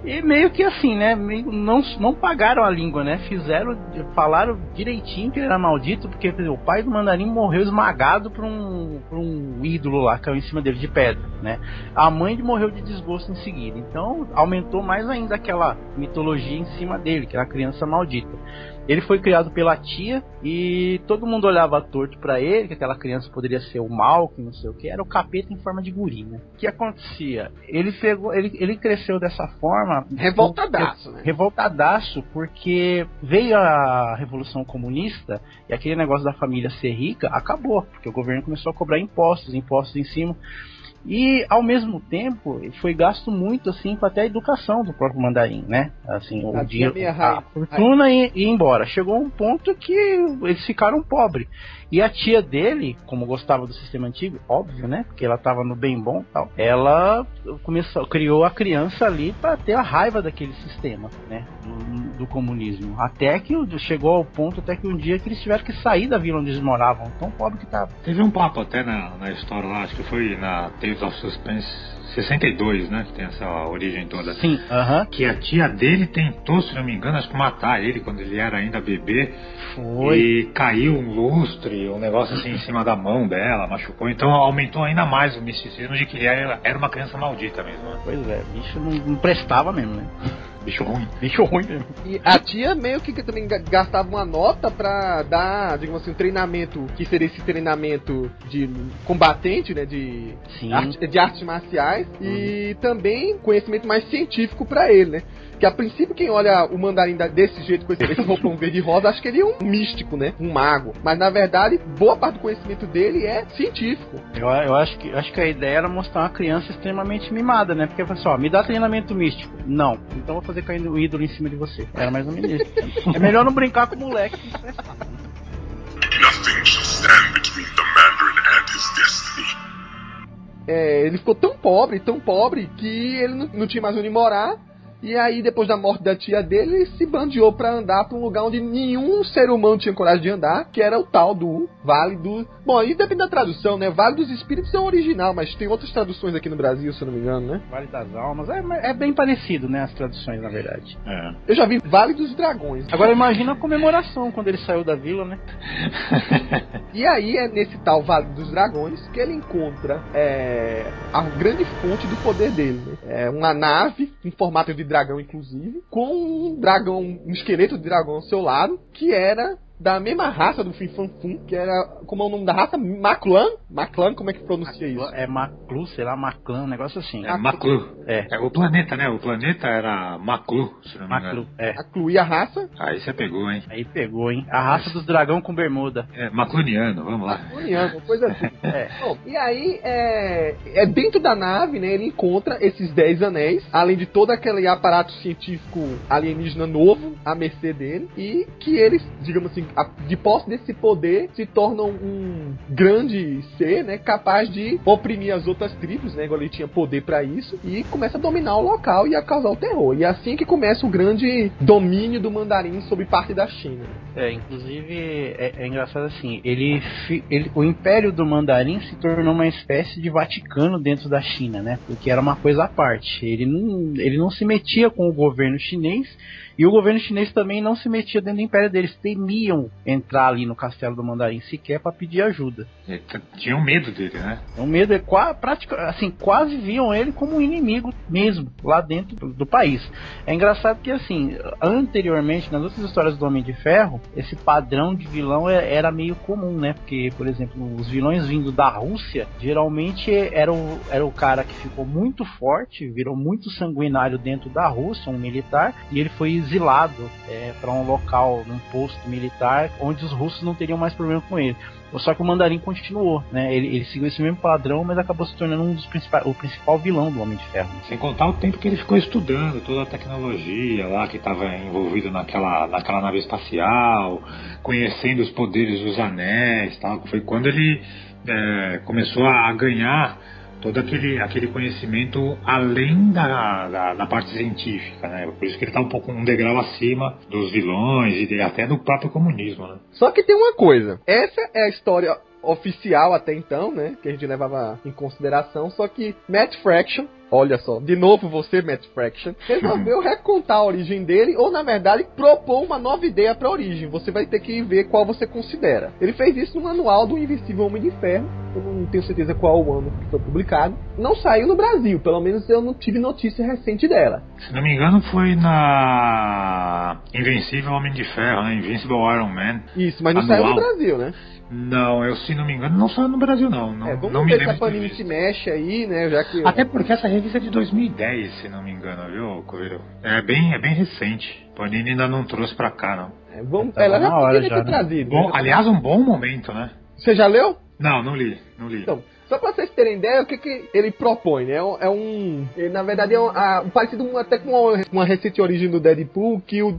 E meio que assim, né? Não, não pagaram a língua, né? Fizeram, falaram direitinho que ele era maldito, porque o pai do mandarim morreu esmagado por um, por um ídolo lá, caiu em cima dele de pedra, né? A mãe morreu de desgosto em seguida. Então aumentou mais ainda aquela mitologia em cima dele, que era a criança maldita. Ele foi criado pela tia e todo mundo olhava torto para ele, que aquela criança poderia ser o mal, que não sei o que, era o capeta em forma de guri, né? O que acontecia? Ele pegou, ele, ele cresceu dessa forma. Revoltadaço, né? Revoltadaço, porque veio a Revolução Comunista e aquele negócio da família ser rica acabou, porque o governo começou a cobrar impostos, impostos em cima. E ao mesmo tempo foi gasto muito assim para até a educação do próprio mandarim, né? Assim, o dinheiro, a fortuna ia, ia embora. Chegou um ponto que eles ficaram pobres. E a tia dele, como gostava do sistema antigo, óbvio, né? Porque ela estava no bem bom, tal. Ela começou, criou a criança ali para ter a raiva daquele sistema, né? Do, do, comunismo. Até que chegou ao ponto até que um dia que eles tiveram que sair da vila onde eles moravam, tão pobre que tava. Teve um papo até na, na história lá, acho que foi na Tales of Suspense 62, né? Que tem essa origem toda. Sim, aham. Uh -huh. Que a tia dele tentou, se não me engano, acho que matar ele quando ele era ainda bebê. Foi. E caiu um lustre, um negócio assim em cima da mão dela, machucou. Então aumentou ainda mais o misticismo de que ele era, era uma criança maldita mesmo. Né? Pois é, bicho não, não prestava mesmo, né? Bicho ruim. Bicho ruim mesmo. E a tia meio que também gastava uma nota pra dar, digamos assim, um treinamento, que seria esse treinamento de combatente, né? De, arte, de artes marciais. Uhum. E também conhecimento mais científico para ele, né? Que a princípio, quem olha o mandarim desse jeito, com esse, roupão verde e rosa, acha que ele é um místico, né? Um mago. Mas na verdade, boa parte do conhecimento dele é científico. Eu, eu acho, que, acho que a ideia era mostrar uma criança extremamente mimada, né? Porque assim, ó, me dá treinamento místico. Não. Então vou fazer caindo o ídolo em cima de você. Era mais ou menos isso. é melhor não brincar com o moleque que Nothing shall stand between the Mandarin and his destiny. É, ele ficou tão pobre, tão pobre, que ele não, não tinha mais onde morar e aí, depois da morte da tia dele, ele se bandeou para andar para um lugar onde nenhum ser humano tinha coragem de andar, que era o tal do Vale do. Bom, aí depende da tradução, né? Vale dos Espíritos é o original, mas tem outras traduções aqui no Brasil, se eu não me engano, né? Vale das Almas. É, é bem parecido, né? As traduções, na verdade. É. Eu já vi Vale dos Dragões. Agora imagina a comemoração quando ele saiu da vila, né? e aí é nesse tal Vale dos Dragões que ele encontra é, a grande fonte do poder dele, né? É uma nave em formato de dragão, inclusive, com um dragão, um esqueleto de dragão ao seu lado, que era da mesma raça do Fin Fan Fum, que era. Como é o nome da raça? Maclan? Maclan, como é que pronuncia isso? É Maclu, sei lá, Maclan, um negócio assim. É Maclu. É. é. O planeta, né? O planeta era Maclu, se não me Maclu, é. Maclu. E a raça? Aí você pegou, hein? Aí pegou, hein? A raça dos dragão com bermuda. É, Macluniano, vamos lá. Macluniano, coisa assim. é. Bom, e aí, é, é dentro da nave, né? Ele encontra esses 10 anéis, além de todo aquele aparato científico alienígena novo, à mercê dele, e que eles, digamos assim, de posse desse poder, se tornam um grande ser, né, capaz de oprimir as outras tribos, né, agora ele tinha poder para isso, e começa a dominar o local e a causar o terror. E é assim que começa o grande domínio do mandarim sobre parte da China. É, inclusive é, é engraçado assim, ele, ele, o império do mandarim se tornou uma espécie de Vaticano dentro da China, né, porque era uma coisa à parte. Ele não, ele não se metia com o governo chinês E o governo chinês também não se metia dentro do império deles, temiam entrar ali no castelo do mandarim sequer para pedir ajuda. É, Tinham medo dele, né? O medo é qua, assim, quase viam ele como um inimigo mesmo, lá dentro do, do país. É engraçado que, assim, anteriormente, nas outras histórias do Homem de Ferro, esse padrão de vilão é- era meio comum, né? Porque, por exemplo, os vilões vindo da Rússia, geralmente era o, era o cara que ficou muito forte, virou muito sanguinário dentro da Rússia, um militar, e ele foi exilado para um local, num posto militar, onde os russos não teriam mais problema com ele. Só que o Mandarim continuou, né? Ele, ele seguiu esse mesmo padrão, mas acabou se tornando um dos principais, o principal vilão do Homem de Ferro. Sem contar o tempo que ele ficou estudando toda a tecnologia lá que estava envolvida naquela, naquela nave espacial, conhecendo os poderes dos anéis, tal. Foi quando ele é, começou a ganhar todo aquele, aquele conhecimento além da, da, da parte científica, né? Por isso que ele está um pouco um degrau acima dos vilões e até do próprio comunismo, né? Só que tem uma coisa. Essa é a história oficial até então, né? Que a gente levava em consideração. Só que Matt Fraction, olha só, de novo você, Matt Fraction, resolveu recontar a origem dele, ou na verdade propor uma nova ideia pra origem. Você vai ter que ver qual você considera. Ele fez isso no manual do Invisível Homem de Ferro. Eu não tenho certeza qual o ano que foi publicado. Não saiu no Brasil, pelo menos eu não tive notícia recente dela. Se não me engano, foi na Invencível Homem de Ferro, né? Invincible Iron Man. Isso, mas não Anual. saiu no Brasil, né? Não, eu se não me engano, não saiu no Brasil, não. Não, é, vamos não me ver se lembro a Panini se mexe aí, né? Já que. Até porque essa revista é de 2010, se não me engano, viu, Coelho? É bem, é bem recente. Panini ainda não trouxe pra cá, não. É, Tava ela já hora já, ter né? trazido. Bom, né? aliás, um bom momento, né? Você já leu? Não, não li, não li. Então, só pra vocês terem ideia, o que, que ele propõe, né? É um- É um. ele, na verdade, é um, a- um parecido com- até com uma, uma recente origem do Deadpool, que o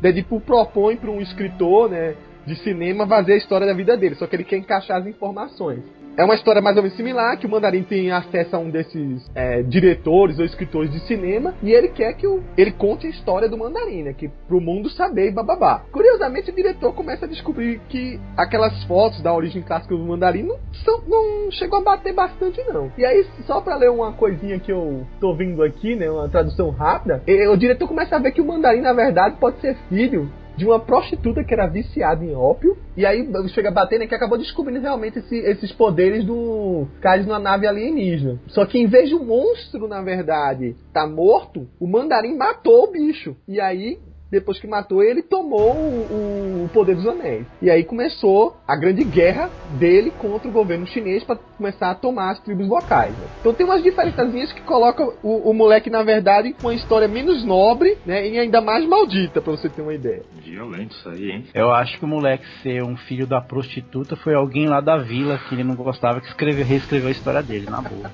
Deadpool propõe pra um escritor, né? De cinema fazer a história da vida dele, só que ele quer encaixar as informações. É uma história mais ou menos similar, que o Mandarim tem acesso a um desses é, diretores ou escritores de cinema, e ele quer que o, ele conte a história do Mandarim, né? Que pro mundo saber e bababá. Curiosamente, o diretor começa a descobrir que aquelas fotos da origem clássica do Mandarim não, são, não chegou a bater bastante, não. E aí, só pra ler uma coisinha que eu tô vendo aqui, né? Uma tradução rápida, o diretor começa a ver que o Mandarim, na verdade, pode ser filho de uma prostituta que era viciada em ópio. E aí chega né? Que acabou descobrindo realmente esse- esses poderes do caso numa nave alienígena. Só que em vez de o monstro, na verdade, tá morto, o mandarim matou o bicho. E aí. Depois que matou ele, tomou o, o poder dos anéis. E aí começou a grande guerra dele contra o governo chinês para começar a tomar as tribos locais. né? Então tem umas diferençazinhas que colocam o, o moleque, na verdade, com uma história menos nobre né, e ainda mais maldita, pra você ter uma ideia. Violento isso aí, hein? Eu acho que o moleque ser um filho da prostituta foi alguém lá da vila que ele não gostava que escreveu, reescreveu a história dele, na boa.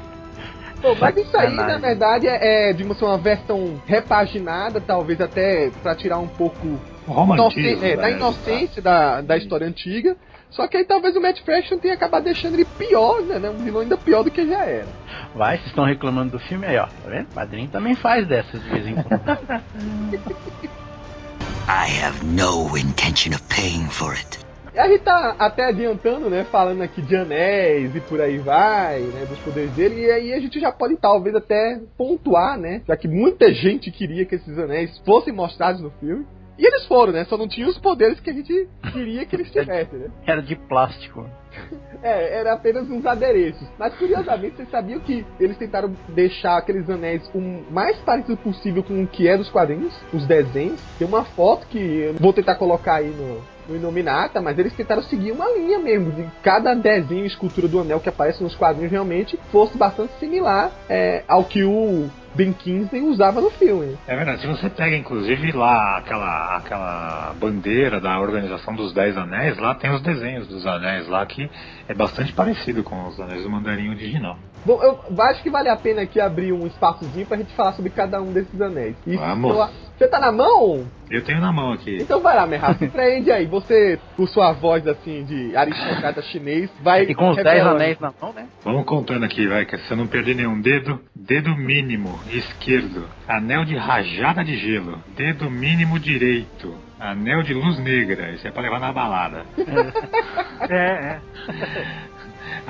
Bom, mas isso aí, na verdade, é, é digamos uma versão repaginada, talvez até pra tirar um pouco romantismo. é, da né? inocência da, da história antiga. Só que aí talvez o Matt Fraction tenha acabado deixando ele pior, né? né, Um vilão ainda pior do que já era. Vai, vocês estão reclamando do filme aí, ó. Tá vendo? O padrinho também faz dessas de vez em quando. I have no intention of paying for it. E a gente tá até adiantando, né? Falando aqui de anéis e por aí vai, né? Dos poderes dele. E aí a gente já pode talvez até pontuar, né? Já que muita gente queria que esses anéis fossem mostrados no filme. E eles foram, né? Só não tinham os poderes que a gente queria que eles tivessem, né? Era de plástico. É, era apenas uns adereços. Mas curiosamente, vocês sabiam que eles tentaram deixar aqueles anéis o mais parecido possível com o que é dos quadrinhos, os desenhos. Tem uma foto que eu vou tentar colocar aí no, no Inominata, mas eles tentaram seguir uma linha mesmo, de cada desenho escultura do anel que aparece nos quadrinhos realmente fosse bastante similar é, ao que o Ben Kingsley usava no filme. É verdade, se você pega inclusive lá aquela, aquela bandeira da organização dos Dez Anéis, lá tem os desenhos dos anéis lá que é bastante parecido com os anéis do mandarim original. Bom, eu acho que vale a pena aqui abrir um espaçozinho pra gente falar sobre cada um desses anéis. E Vamos. eu- Você tá na mão? Eu tenho na mão aqui. Então vai lá, Merra, se prende aí. Você, com sua voz assim de aristocrata chinês, vai. E com os 10 revelando. anéis na mão, né? Vamos contando aqui, vai, que se eu não perder nenhum dedo, dedo mínimo esquerdo, anel de rajada de gelo, dedo mínimo direito, anel de luz negra, isso é pra levar na balada. É, é.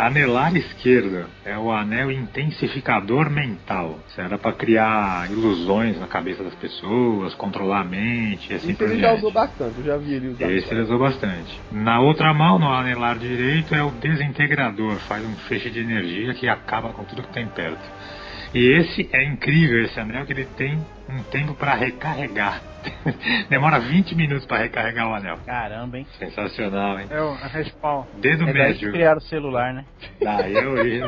Anelar esquerdo é o anel intensificador mental. Isso era pra criar ilusões na cabeça das pessoas, controlar a mente assim Isso por ele já diante. usou bastante, eu já vi ele usar. Esse ele usou bastante. Na outra mão, no anelar direito, é o desintegrador. Faz um feixe de energia que acaba com tudo que tem perto. E esse é incrível, esse anel, que ele tem um tempo para recarregar. Demora 20 minutos para recarregar o anel. Caramba, hein? Sensacional, hein? É o respawn. Dedo É daí que médio. criaram o celular, né? Daí é origem.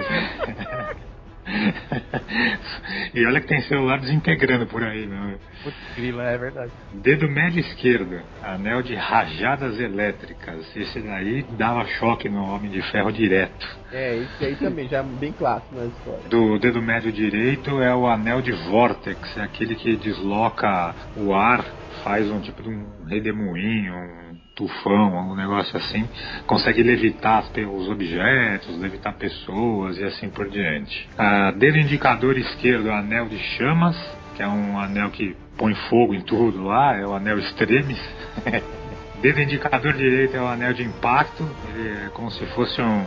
E olha que tem celular desintegrando por aí, meu. Putz, grila, é verdade. Dedo médio esquerdo, anel de rajadas elétricas. Esse daí dava choque no Homem de Ferro direto. É, esse aí também, já bem clássico na história. Do dedo médio direito é o anel de Vortex, é aquele que desloca o ar, faz um tipo de um redemoinho, um tufão, algum negócio assim. Consegue levitar os objetos, levitar pessoas e assim por diante. Dedo indicador esquerdo, anel de chamas, que é um anel que põe fogo em tudo lá, é o anel extremis. Dedo indicador direito é o anel de impacto, ele é como se fosse um.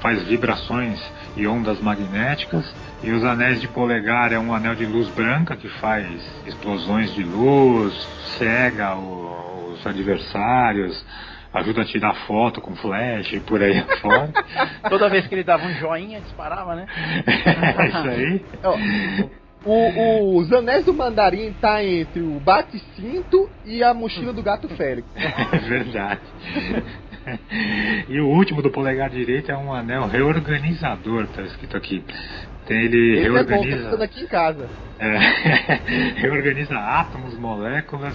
faz vibrações e ondas magnéticas. E os anéis de polegar é um anel de luz branca que faz explosões de luz, cega o- os adversários, ajuda a tirar foto com flash e por aí afora. Toda vez que ele dava um joinha, disparava, né? é isso aí. Ó, o, os anéis do mandarim tá entre o bate-cinto e a mochila do gato férico. É verdade. E o último do polegar direito é um anel reorganizador, tá escrito aqui. Tem, ele Esse é bom, reorganiza. pensando aqui em casa. É, reorganiza átomos, moléculas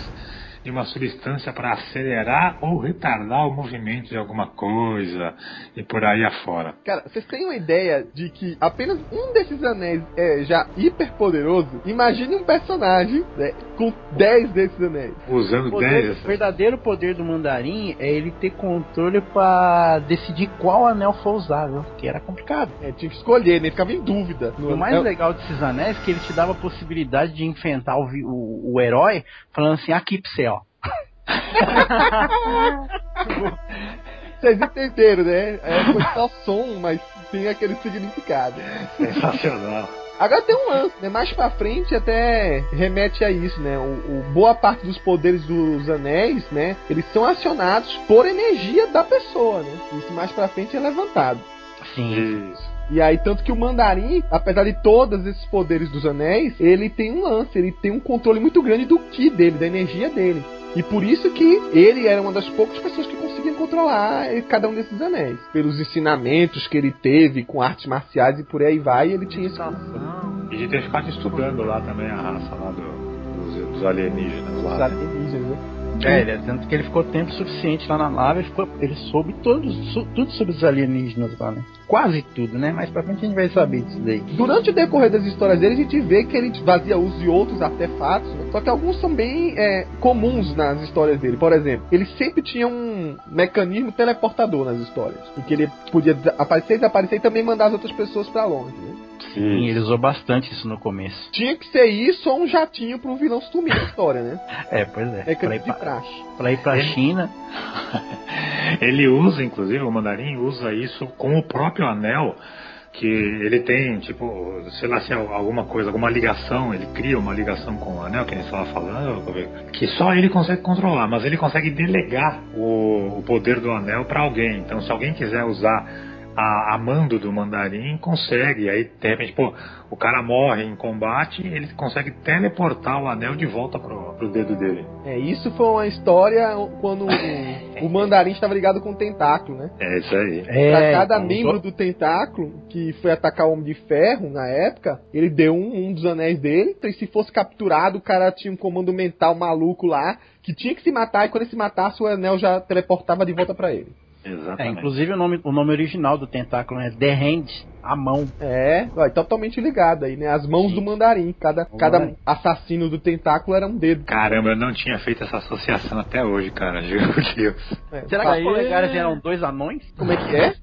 de uma substância para acelerar ou retardar o movimento de alguma coisa e por aí afora. Cara, vocês têm uma ideia de que apenas um desses anéis é já hiper poderoso? Imagine um personagem né, com 10 desses anéis. Usando O, poder- 10 o verdadeiro poder do mandarim é ele ter controle pra decidir qual anel for usável, que era complicado. É, tinha que escolher, né? Ficava em dúvida. O mais legal desses anéis é que ele te dava a possibilidade de enfrentar o, o, o herói falando assim, aqui pra você, ó. Vocês entenderam, né? É, foi só som, mas tem aquele significado. Sensacional. Agora tem um lance, né? Mais pra frente até remete a isso, né? O, o- boa parte dos poderes dos anéis, né? Eles são acionados por energia da pessoa, né? Isso mais pra frente é levantado. Sim. Isso. E aí, tanto que o mandarim, apesar de todos esses poderes dos anéis, ele tem um lance, ele tem um controle muito grande do ki dele, da energia dele. E por isso que ele era uma das poucas pessoas que conseguiam controlar eh, cada um desses anéis. Pelos ensinamentos que ele teve com artes marciais e por aí vai, ele tinha esse. E de ter ficado estudando lá também a raça lá do- dos, dos alienígenas lá. os né? alienígenas, né? É, ele- tanto que ele ficou tempo suficiente lá na nave, ele, ficou- ele soube todos, su- tudo sobre os alienígenas lá, né? Quase tudo, né? Mais pra frente a gente vai saber disso daí. Durante o decorrer das histórias dele, a gente vê que ele fazia uso de outros artefatos, só que alguns são bem é, comuns nas histórias dele. Por exemplo, ele sempre tinha um mecanismo teleportador nas histórias, em que ele podia aparecer, desaparecer e também mandar as outras pessoas pra longe. né? Sim, ele usou bastante isso no começo. Tinha que ser isso ou um jatinho pra um vilão sumir na história, né? É, pois é. Pra ir pra, praxe. pra, ir pra Ele- China, Ele usa, inclusive, o mandarim usa isso com o próprio anel, que ele tem, tipo, sei lá se é alguma coisa, alguma ligação, ele cria uma ligação com o anel, que a gente estava falando, que só ele consegue controlar, mas ele consegue delegar o, o poder do anel para alguém. Então, se alguém quiser usar a, a mando do mandarim, consegue. Aí, de repente, pô, o cara morre em combate, ele consegue teleportar o anel de volta pro, pro dedo dele. É, isso foi uma história quando o, o mandarim estava ligado com o tentáculo, né? É isso aí. Pra é, cada então, membro do tentáculo que foi atacar o Homem de Ferro na época, ele deu um, um dos anéis dele. Então, e se fosse capturado, o cara tinha um comando mental maluco lá que tinha que se matar. E quando ele se matasse, o anel já teleportava de volta pra ele. É, Exatamente. inclusive o nome, o nome original do tentáculo é The Hand, a mão. É, ó, totalmente ligado aí, né? As mãos Sim. do mandarim. Cada, O cada mandarim. assassino do tentáculo era um dedo. Caramba, eu não tinha feito essa associação até hoje, cara. Juro por Deus. É, Será tá- que os polegares eram dois anões? Como é que é?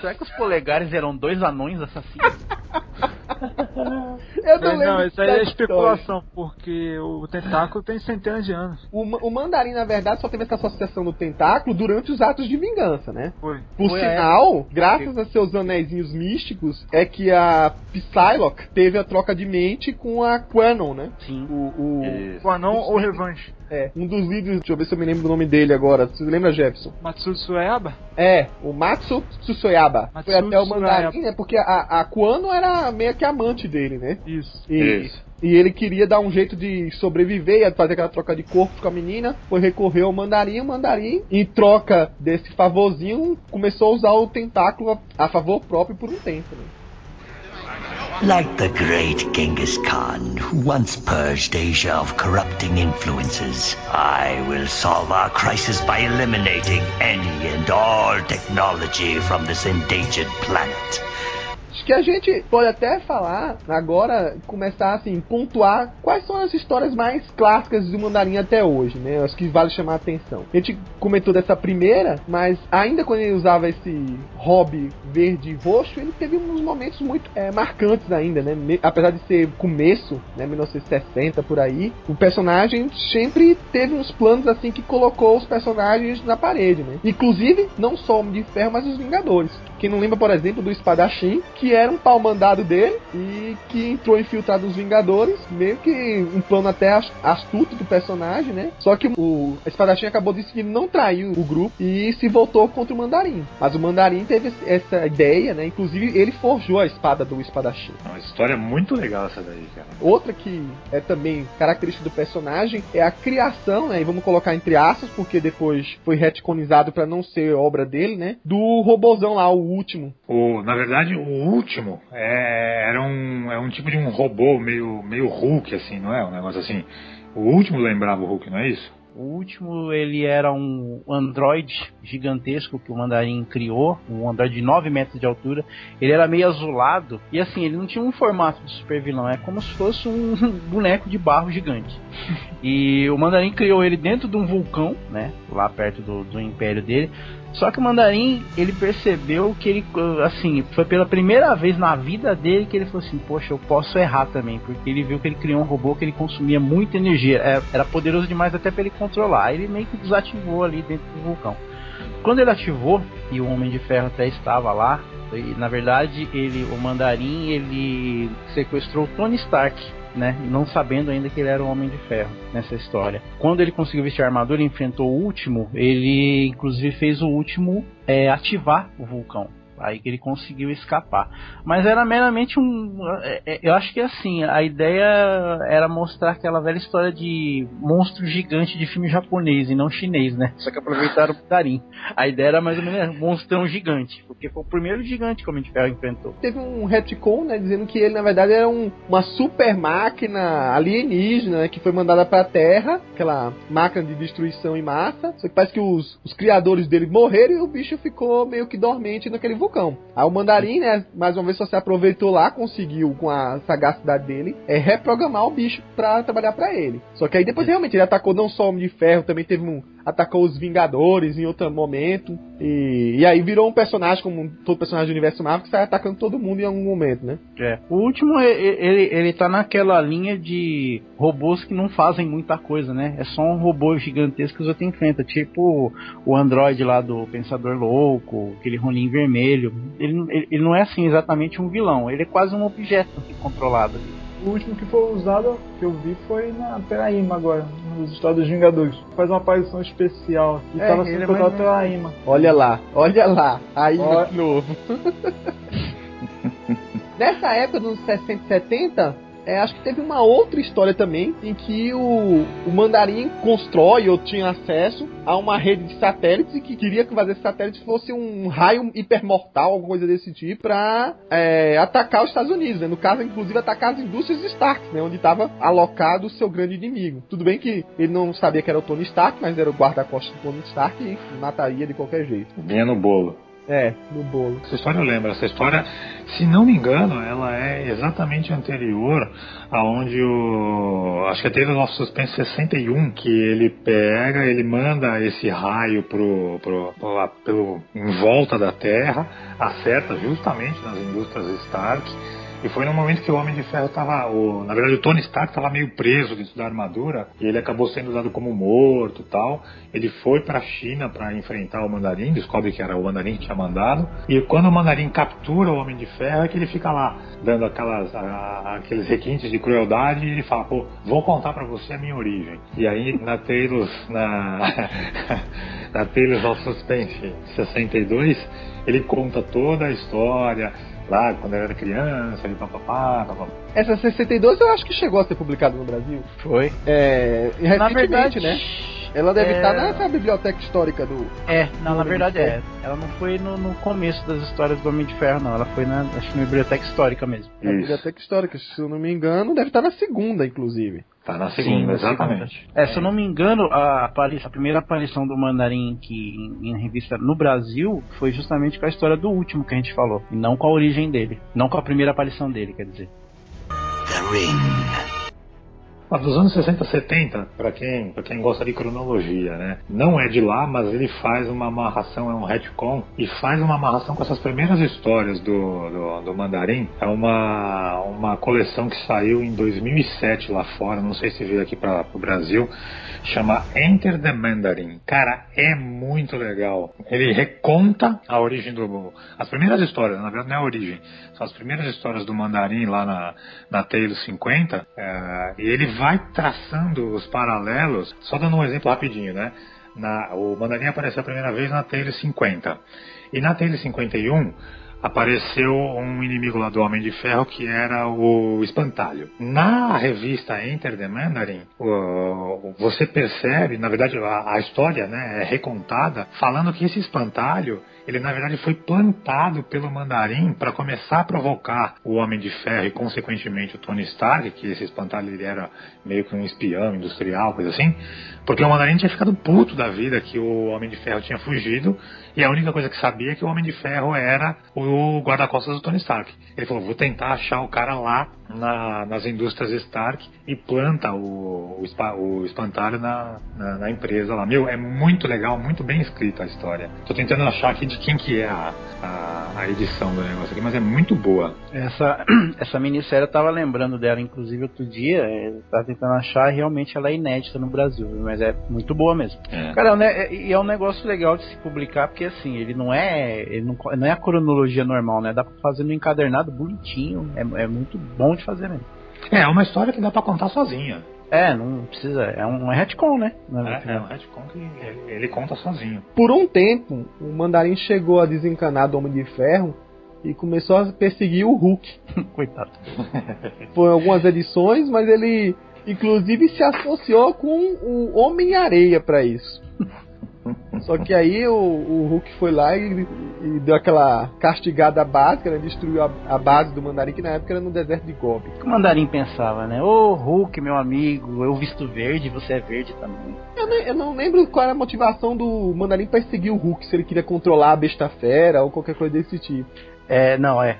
Será que os polegares eram dois anões assassinos? Eu não não, isso aí é especulação, porque o tentáculo tem centenas de anos. O, o mandarim, na verdade, só teve essa associação do tentáculo durante os atos de vingança, né? Foi. Por Foi a sinal, graças a seus anéisinhos místicos, é que a Psylocke teve a troca de mente com a Quanon, né? Sim. O, o- Isso. O Anon ou Revanche? é, um dos líderes, deixa eu ver se eu me lembro do nome dele agora. Você lembra, Jefferson? Matsudo Sueba? É, o Matsu Tsusoyaba. Matsu Foi até o Tsusoyaba. mandarim, né? Porque a, a Quanon era meio que amante dele, né? Isso. E, Isso. e ele queria dar um jeito de sobreviver, ia fazer aquela troca de corpo com a menina, foi recorrer ao mandarim, o mandarim, em troca desse favorzinho, começou a usar o tentáculo a, a favor próprio por um tempo. Né? Like the great Genghis Khan, who once purged Asia of corrupting influences, I will solve our crisis by eliminating any and all technology from this endangered planet. Que a gente pode até falar agora, começar assim, pontuar quais são as histórias mais clássicas do Mandarim até hoje, né? Acho que vale chamar a atenção. A gente comentou dessa primeira, mas ainda quando ele usava esse hobby verde e roxo, ele teve uns momentos muito é, marcantes ainda, né? Me- apesar de ser começo, né, 1960 por aí, o personagem sempre teve uns planos assim que colocou os personagens na parede, né? Inclusive, não só o Homem de Ferro, mas os Vingadores. Quem não lembra, por exemplo, do Espadachim, que era um pau mandado dele e que entrou infiltrado nos Vingadores, meio que um plano até as- astuto do personagem, né? Só que o Espadachim acabou decidindo não trair o grupo e se voltou contra o Mandarim. Mas o Mandarim teve essa ideia, né? Inclusive, ele forjou a espada do Espadachim. É uma história muito legal essa daí, cara. Outra que é também característica do personagem é a criação, né? E vamos colocar entre aspas, porque depois foi retconizado para não ser obra dele, né? Do robozão lá, o último. O, na verdade, o último é, era um, é um tipo de um robô meio, meio Hulk, assim, não é? Um negócio assim. O último lembrava o Hulk, não é isso? O último, ele era um androide gigantesco que o Mandarim criou, um androide de 9 metros de altura. Ele era meio azulado e assim, ele não tinha um formato de super vilão, é como se fosse um boneco de barro gigante. E o Mandarim criou ele dentro de um vulcão, né, lá perto do, do império dele. Só que o Mandarim, ele percebeu que ele, assim, foi pela primeira vez na vida dele que ele falou assim: Poxa, eu posso errar também. Porque ele viu que ele criou um robô que ele consumia muita energia. é- Era poderoso demais até para ele controlar. Aí ele meio que desativou ali dentro do vulcão. Quando ele ativou, e o Homem de Ferro até estava lá, e, na verdade, ele, o Mandarim, ele sequestrou Tony Stark. Né? Não sabendo ainda que ele era o Homem de Ferro nessa história. Quando ele conseguiu vestir a armadura e enfrentou o último, ele inclusive fez o último é, ativar o vulcão. Aí que ele conseguiu escapar. Mas era meramente um. é, é, Eu acho que assim, a ideia era mostrar aquela velha história de monstro gigante de filme japonês e não chinês, né? Só que aproveitaram o Darim. A ideia era mais ou menos um monstrão gigante. Porque foi o primeiro gigante que o Homem de enfrentou. Teve um retcon, né? Dizendo que ele, na verdade, era um- uma super máquina alienígena né, que foi mandada pra Terra, aquela máquina de destruição em massa. Só que parece que os, os criadores dele morreram e o bicho ficou meio que dormente naquele vulcão. Aí o Mandarim, né? Mais uma vez só se aproveitou lá, conseguiu, com a sagacidade dele, é, reprogramar o bicho pra trabalhar pra ele. Só que aí depois realmente ele atacou não só o Homem de Ferro, também teve um. Atacou os Vingadores em outro momento. E, e aí virou um personagem, como todo personagem do universo Marvel, que sai atacando todo mundo em algum momento, né? É. O último, ele, ele tá naquela linha de robôs que não fazem muita coisa, né? É só um robô gigantesco que os outros enfrentam. Tipo o Android lá do Pensador Louco, aquele rolinho vermelho. Ele, ele, ele não é assim exatamente um vilão, ele é quase um objeto controlado ali. O último que foi usado, que eu vi, foi na Peraíma agora, nos Estados Vingadores. Faz uma aparição especial. E É, tava sendo é controlado mais- pela Ima. Olha lá, olha lá, aí Ó. de novo. Nessa época dos 60 e 70, é, acho que teve uma outra história também em que o, o Mandarim constrói ou tinha acesso a uma rede de satélites e que queria que fazer esses satélites fosse um raio hipermortal, alguma coisa desse tipo, pra é, atacar os Estados Unidos, né? No caso, inclusive, atacar as indústrias Stark, né? Onde estava alocado o seu grande inimigo. Tudo bem que ele não sabia que era o Tony Stark, mas era o guarda-costas do Tony Stark e mataria de qualquer jeito. Vinha no bolo. É, no bolo. Essa história eu lembro. Essa história, se não me engano, ela é exatamente anterior aonde o. Acho que é teve o nosso Suspense 61, que ele pega, ele manda esse raio pro, pro, pro- pelo, em volta da Terra, acerta justamente nas indústrias Stark. E foi no momento que o Homem de Ferro tava. O, na verdade, o Tony Stark tava meio preso dentro da armadura e ele acabou sendo dado como morto tal. Ele foi pra China para enfrentar o Mandarim, descobre que era o Mandarim que tinha mandado. E quando o Mandarim captura o Homem de Ferro, é que ele fica lá, dando aquelas, a, aqueles requintes de crueldade e ele fala: pô, vou contar para você a minha origem. E aí, na Taylor, na, na Taylor of Suspense 62, ele conta toda a história lá quando eu era criança, e papapá, papapá. Essa 62 eu acho que chegou a ser publicada no Brasil. Foi. É, Na verdade, né? Ela deve é- estar nessa biblioteca histórica do. É, não, na Homem de verdade é. Ela não foi no, no começo das histórias do Homem de Ferro, não. Ela foi na, acho que na biblioteca histórica mesmo. da biblioteca histórica, se eu não me engano, deve estar na segunda, inclusive. Tá na segunda, na exatamente. segunda. É, se eu não me engano, a, a primeira aparição do Mandarim que, em, em revista no Brasil foi justamente com a história do último que a gente falou. E não com a origem dele. Não com a primeira aparição dele, quer dizer. The ring. Ah, dos anos 60, 70, para quem, pra quem gosta de cronologia, né? Não é de lá, mas ele faz uma amarração, é um retcon, e faz uma amarração com essas primeiras histórias do, do, do Mandarim. É uma, uma coleção que saiu em 2007 lá fora, não sei se veio aqui para o Brasil, chama Enter the Mandarin. Cara, é muito legal. Ele reconta a origem do. As primeiras histórias, na verdade não é a origem, são as primeiras histórias do Mandarim lá na, na Tale 50, é, e ele vai traçando os paralelos, só dando um exemplo rapidinho, né? Na, o Mandarim apareceu a primeira vez na Tale 50. E na Tale 51 apareceu um inimigo lá do Homem de Ferro que era o Espantalho. Na revista Enter the Mandarin, o- você percebe, na verdade, a, a história né, é recontada falando que esse Espantalho ele na verdade foi plantado pelo Mandarim para começar a provocar o Homem de Ferro e consequentemente o Tony Stark, que esse espantalho ele era meio que um espião industrial, coisa assim, porque o Mandarim tinha ficado puto da vida que o Homem de Ferro tinha fugido e a única coisa que sabia é que o Homem de Ferro era o guarda-costas do Tony Stark. Ele falou, vou tentar achar o cara lá na- nas indústrias Stark e planta o, o, o espantalho na, na, na empresa lá. Meu, é muito legal, muito bem escrita a história. Tô tentando achar aqui de quem que é a, a, a edição do negócio aqui, mas é muito boa. Essa, essa minissérie eu tava lembrando dela, inclusive, outro dia. Eu tava tentando achar realmente ela é inédita no Brasil, mas é muito boa mesmo. É. Cara, né, é- e é um negócio legal de se publicar, porque assim, ele não é. Ele não, não é a cronologia normal, né? Dá pra fazer no encadernado bonitinho. É, é muito bom de fazer mesmo. É, é uma história que dá pra contar sozinha. É, não precisa. É um, é retcon, né? Na É, é um retcon que ele, ele conta sozinho. Por um tempo, o Mandarim chegou a desencanar do Homem de Ferro e começou a perseguir o Hulk. Coitado. Foi algumas edições, mas ele inclusive se associou com o Homem-Areia pra isso. Só que aí o, o Hulk foi lá e, e deu aquela castigada básica, né? destruiu a, a base do Mandarim, que na época era no deserto de Gobi. O que o Mandarim pensava, né? Ô Hulk, meu amigo, eu visto verde, você é verde também. Eu, eu não lembro qual era a motivação do Mandarim pra seguir o Hulk, se ele queria controlar a besta fera ou qualquer coisa desse tipo. É, não, é.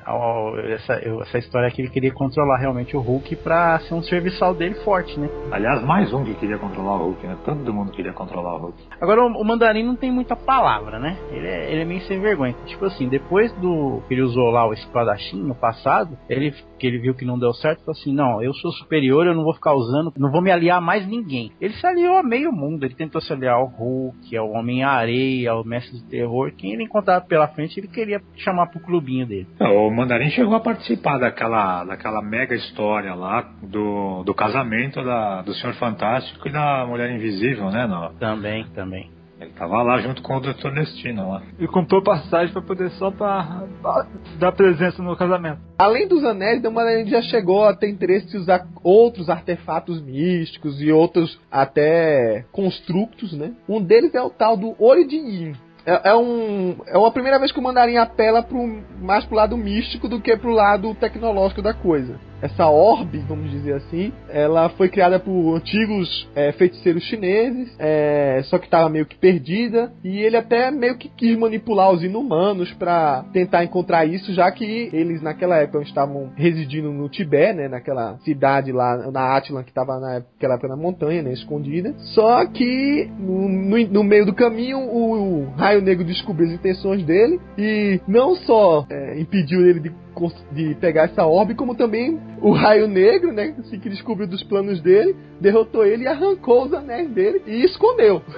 Essa, essa história é que ele queria controlar realmente o Hulk pra ser um serviçal dele forte, né? Aliás, mais um que queria controlar o Hulk, né? Todo mundo queria controlar o Hulk. Agora, o, o Mandarim não tem muita palavra, né? Ele é, ele é meio sem vergonha. Tipo assim, depois do que ele usou lá o espadachim no passado, ele que ele viu que não deu certo, falou assim: Não, eu sou superior, eu não vou ficar usando, não vou me aliar a mais ninguém. Ele se aliou a meio mundo, ele tentou se aliar ao Hulk, ao Homem-Areia, ao Mestre do Terror. Quem ele encontrava pela frente, ele queria chamar pro clubinho dele. É, O Mandarim chegou a participar daquela, daquela mega história lá do, do casamento da, do Senhor Fantástico e da Mulher Invisível, né? No, Também, também. Ele tava lá junto com o Dr. Destino lá. E comprou passagem pra poder só pra, pra dar presença no casamento. Além dos anéis, o Mandarim já chegou a ter interesse em usar outros artefatos místicos e outros até constructos, né? Um deles é o tal do Olho de Yin. É, é um, é uma primeira vez que o Mandarim apela pro, mais pro lado místico do que pro lado tecnológico da coisa. Essa orbe, vamos dizer assim, ela foi criada por antigos é, feiticeiros chineses, é, só que estava meio que perdida, e ele até meio que quis manipular os inumanos para tentar encontrar isso, já que eles naquela época estavam residindo no Tibete, né, naquela cidade lá na Atlan que estava naquela época na montanha, né, escondida. Só que no, no- no meio do caminho o, Raio Negro descobriu as intenções dele e não só é, impediu ele de de pegar essa orbe, como também o Raio Negro, né? Assim, que descobriu dos planos dele, derrotou ele e arrancou os anéis dele e escondeu.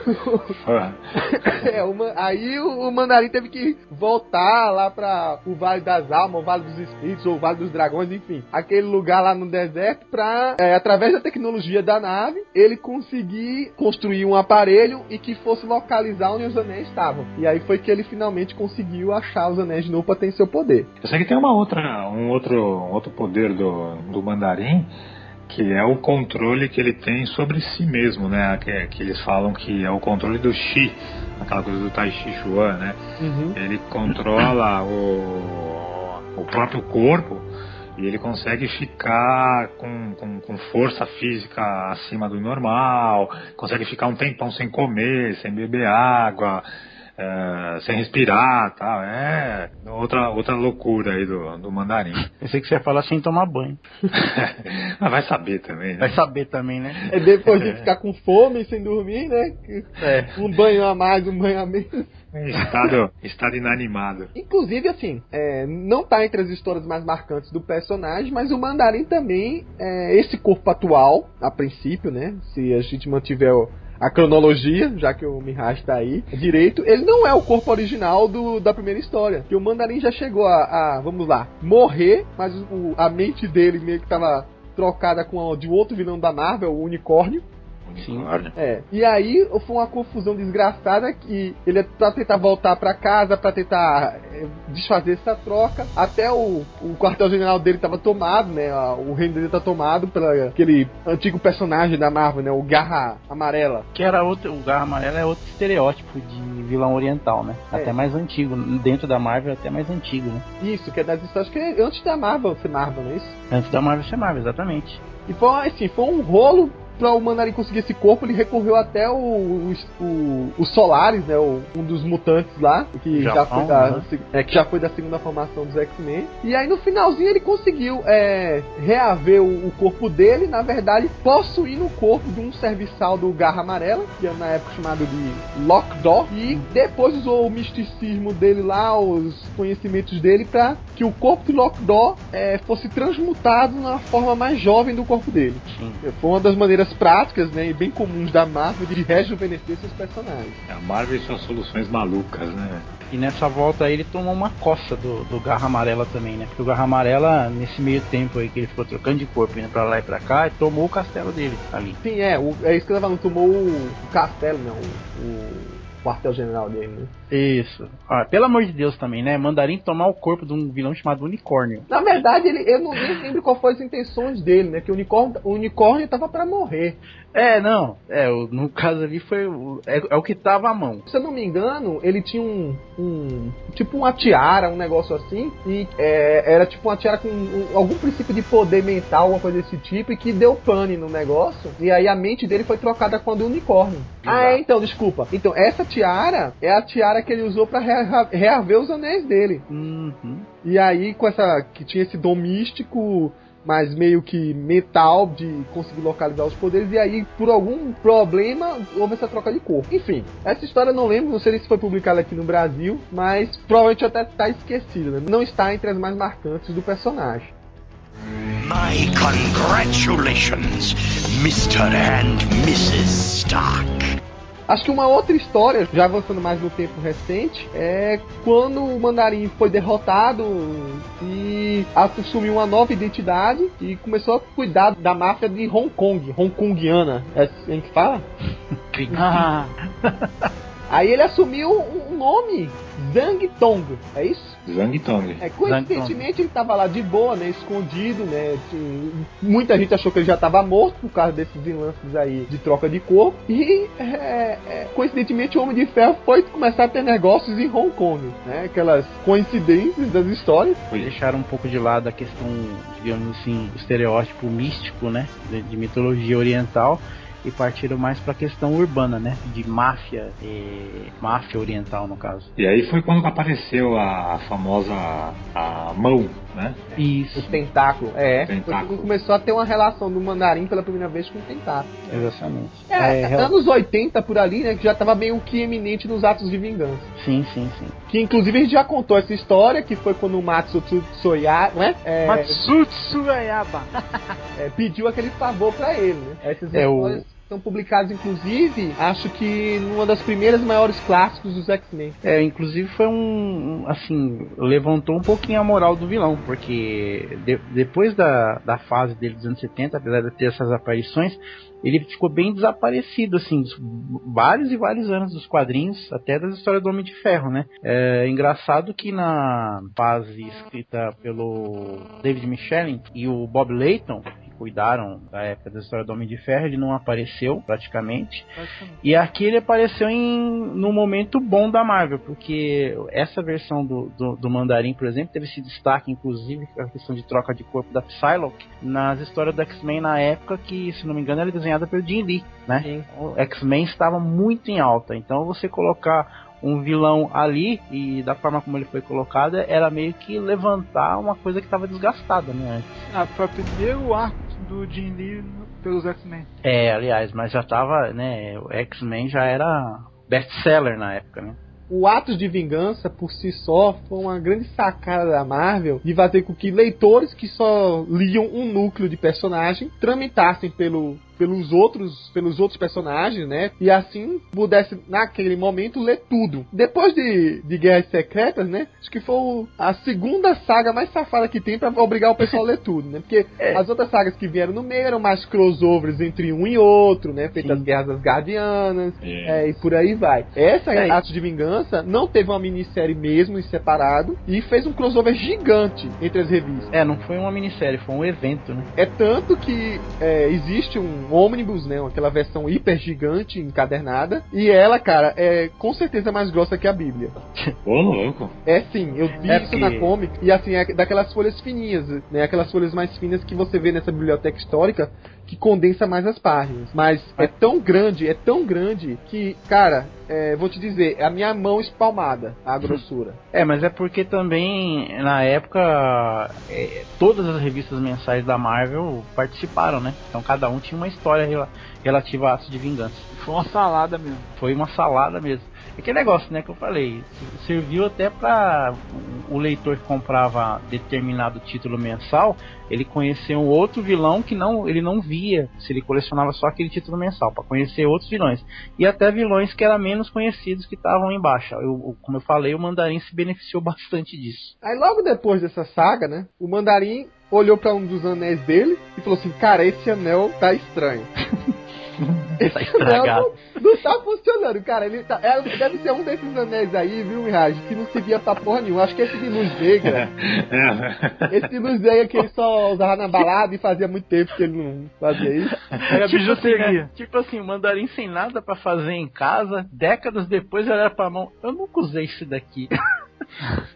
É, uma, aí o, o Mandarim teve que voltar lá para o Vale das Almas, o Vale dos Espíritos, ou o Vale dos Dragões, enfim, aquele lugar lá no deserto, pra, é, através da tecnologia da nave, ele conseguir construir um aparelho e que fosse localizar onde os anéis estavam. E aí foi que ele finalmente conseguiu achar os anéis de novo para ter seu poder. Eu sei que tem uma outra, um outro, um outro poder do, do mandarim que é o controle que ele tem sobre si mesmo, né? Que, que eles falam que é o controle do Xi, aquela coisa do Tai Chi Chuan, né? Ele controla o, o próprio corpo e ele consegue ficar com, com, com força física acima do normal, consegue ficar um tempão sem comer, sem beber água, é, sem respirar, tal. É outra, outra loucura aí do, do mandarim. Pensei que você ia falar sem tomar banho. Mas vai saber também, né? Vai saber também, né? É depois de ficar com fome, sem dormir, né? É. Um banho a mais, um banho a menos. Estado, estado inanimado. Inclusive, assim, é, não tá entre as histórias mais marcantes do personagem, mas o Mandarim também, é, esse corpo atual, a princípio, né? Se a gente mantiver o- a cronologia, já que o Mihaj tá aí, direito, ele não é o corpo original do, da primeira história. Que o Mandarim já chegou a, a, vamos lá, morrer, mas o- a mente dele meio que tava trocada com a de outro vilão da Marvel, o Unicórnio. Unicórnio. É. E aí foi uma confusão desgraçada que ele é pra tentar voltar pra casa, pra tentar é, desfazer essa troca. Até o, o quartel-general dele tava tomado, né? O reino dele tá tomado pelo aquele antigo personagem da Marvel, né? O Garra Amarela. Que era outro, o Garra Amarela é outro estereótipo de vilão oriental, né? É. Até mais antigo. Dentro da Marvel, até mais antigo, né? Isso, que é das histórias que é antes da Marvel ser Marvel, não é isso? Antes da Marvel ser Marvel, exatamente. E foi assim, foi um rolo pra o Mandarim conseguir esse corpo, ele recorreu até o, o, o- o Solaris, né? o- um dos mutantes lá, que já, Japão, foi da, né? é, que já foi da segunda formação dos X-Men. E aí no finalzinho ele conseguiu é, reaver o, o corpo dele, na verdade, possuindo o corpo de um serviçal do Garra Amarela, que é na época chamado de Lockjaw, e depois usou o misticismo dele lá, os conhecimentos dele, pra que o corpo de Lockjaw é, fosse transmutado na forma mais jovem do corpo dele. Sim. Foi uma das maneiras práticas né, e bem comuns da Marvel de rejuvenescer seus personagens. A Marvel e suas soluções malucas, né? E nessa volta aí ele tomou uma coça do, do Garra Amarela também, né? Porque o Garra Amarela, nesse meio tempo aí que ele ficou trocando de corpo, indo pra lá e pra cá, tomou o castelo dele ali. Sim, é, o- é isso que eu tava falando, tomou o, o castelo, não, o, o quartel-general dele, né? Isso. Ah, pelo amor de Deus também, né? Mandarim tomar o corpo de um vilão chamado Unicórnio. Na verdade, ele, eu não nem lembro qual foram as intenções dele, né? Que o unicórnio, o unicórnio tava pra morrer. É, não. É, no caso ali foi. o- é, é o que tava à mão. Se eu não me engano, ele tinha um. um tipo uma tiara, um negócio assim. E é, era tipo uma tiara com um- algum princípio de poder mental, alguma coisa desse tipo. E que deu pane no negócio. E aí a mente dele foi trocada com a do unicórnio. Ah, é, então, desculpa. Então, essa tiara é a tiara que ele usou pra rea- reaver os anéis dele. Uhum. E aí, com essa. que tinha esse dom místico, mas meio que mental de conseguir localizar os poderes, e aí, por algum problema, houve essa troca de corpo. Enfim, essa história eu não lembro, não sei se foi publicada aqui no Brasil, mas provavelmente até está esquecida, né? Não está entre as mais marcantes do personagem. My congratulations, Mr. and Mrs. Stark. Acho que uma outra história, já avançando mais no tempo recente, é quando o Mandarim foi derrotado e assumiu uma nova identidade e começou a cuidar da máfia de Hong Kong, Hong Kongiana. É assim que fala? Ah, Aí ele assumiu um nome, Zhang Tong, é isso? Zhang Tong. É, coincidentemente ele tava lá de boa, né, escondido, né, que muita gente achou que ele já tava morto por causa desses lances aí de troca de corpo, e é, é, coincidentemente o Homem de Ferro foi começar a ter negócios em Hong Kong, né, aquelas coincidências das histórias. deixaram um pouco de lado a questão, digamos assim, estereótipo místico, né? De, de mitologia oriental. E partiram mais pra questão urbana, né? De máfia, eh, máfia oriental no caso. E aí foi quando apareceu a famosa a mão né? O Isso, tentáculo, é. Tentáculo. Começou a ter uma relação do mandarim pela primeira vez com o tentáculo. exatamente. É, É, real- anos 80 por ali, né? Que já tava meio que eminente nos atos de vingança. Sim, sim, sim. Que inclusive a gente já contou essa história, que foi quando o Matsu Tsuya, não é? É, Matsutsurayaba. é, pediu aquele favor pra ele, né? Essas É, o- histórias são publicadas, inclusive, acho que numa das primeiras maiores clássicos dos X-Men. É, inclusive foi um, um, assim, levantou um pouquinho a moral do vilão, porque de- depois da, da fase dele dos anos 70, apesar de ter essas aparições, ele ficou bem desaparecido, assim, vários e vários anos dos quadrinhos, até das histórias do Homem de Ferro, né? É engraçado que na fase escrita pelo David Michelin e o Bob Layton, cuidaram da época da história do Homem de Ferro, ele não apareceu praticamente. E aqui ele apareceu em no momento bom da Marvel, porque essa versão do, do, do Mandarim, por exemplo, teve esse destaque, inclusive, a questão de troca de corpo da Psylocke, nas histórias do X-Men na época que, se não me engano, era desenhada pelo Jim Lee, né? Sim. O X-Men estava muito em alta, então você colocar um vilão ali e da forma como ele foi colocado era meio que levantar uma coisa que estava desgastada, né? Ah, foi o primeiro arco do Jim Lee pelos X-Men. É, aliás, mas já tava, né? O X-Men já era best-seller na época, né? O Atos de Vingança, por si só, foi uma grande sacada da Marvel de fazer com que leitores que só liam um núcleo de personagem tramitassem pelo, pelos outros pelos outros personagens, né? E assim pudesse, naquele momento, ler tudo. Depois de, de Guerras Secretas, né? Acho que foi a segunda saga mais safada que tem pra obrigar o pessoal a ler tudo, né? Porque as outras sagas que vieram no meio eram mais crossovers entre um e outro, né? Feitas as Guerras das Guardianas, é, e por aí vai. Essa É. Atos de Vingança não teve uma minissérie mesmo em separado e fez um crossover gigante entre as revistas. É, não foi uma minissérie, foi um evento, né? É tanto que é, existe um ônibus, né? Aquela versão hiper gigante encadernada. E ela, cara, é com certeza mais grossa que a Bíblia. Ô, louco. É sim, eu vi É isso porque- na comic. E assim, é daquelas folhas fininhas, né? Aquelas folhas mais finas que você vê nessa biblioteca histórica que condensa mais as páginas. Mas é tão grande, é tão grande que, cara, é, vou te dizer, é a minha mão espalmada, a grossura. É, mas é porque também, na época, é, todas as revistas mensais da Marvel participaram, né? Então cada um tinha uma história relativa a atos de vingança. Foi uma salada mesmo. Foi uma salada mesmo. É que negócio, né, que eu falei, serviu até para o leitor que comprava determinado título mensal, ele conhecer um outro vilão que não ele não via se ele colecionava só aquele título mensal, para conhecer outros vilões. E até vilões que eram menos conhecidos que estavam embaixo. Eu, eu- como eu falei, o Mandarim se beneficiou bastante disso. Aí logo depois dessa saga, né? O mandarim olhou pra um dos anéis dele e falou assim: Cara, esse anel tá estranho. Tá estragado. não, não tá funcionando, cara. Ele tá, é, deve ser um desses anéis aí, viu, Mirage? Que não servia pra porra nenhuma. Acho que esse de luz negra. É. esse de luz negra que ele só usava na balada e fazia muito tempo que ele não fazia isso. Era Tipo assim, bijuteria. né? Tipo assim, o mandarim sem nada pra fazer em casa, décadas depois ele era pra mão. Eu nunca usei isso daqui.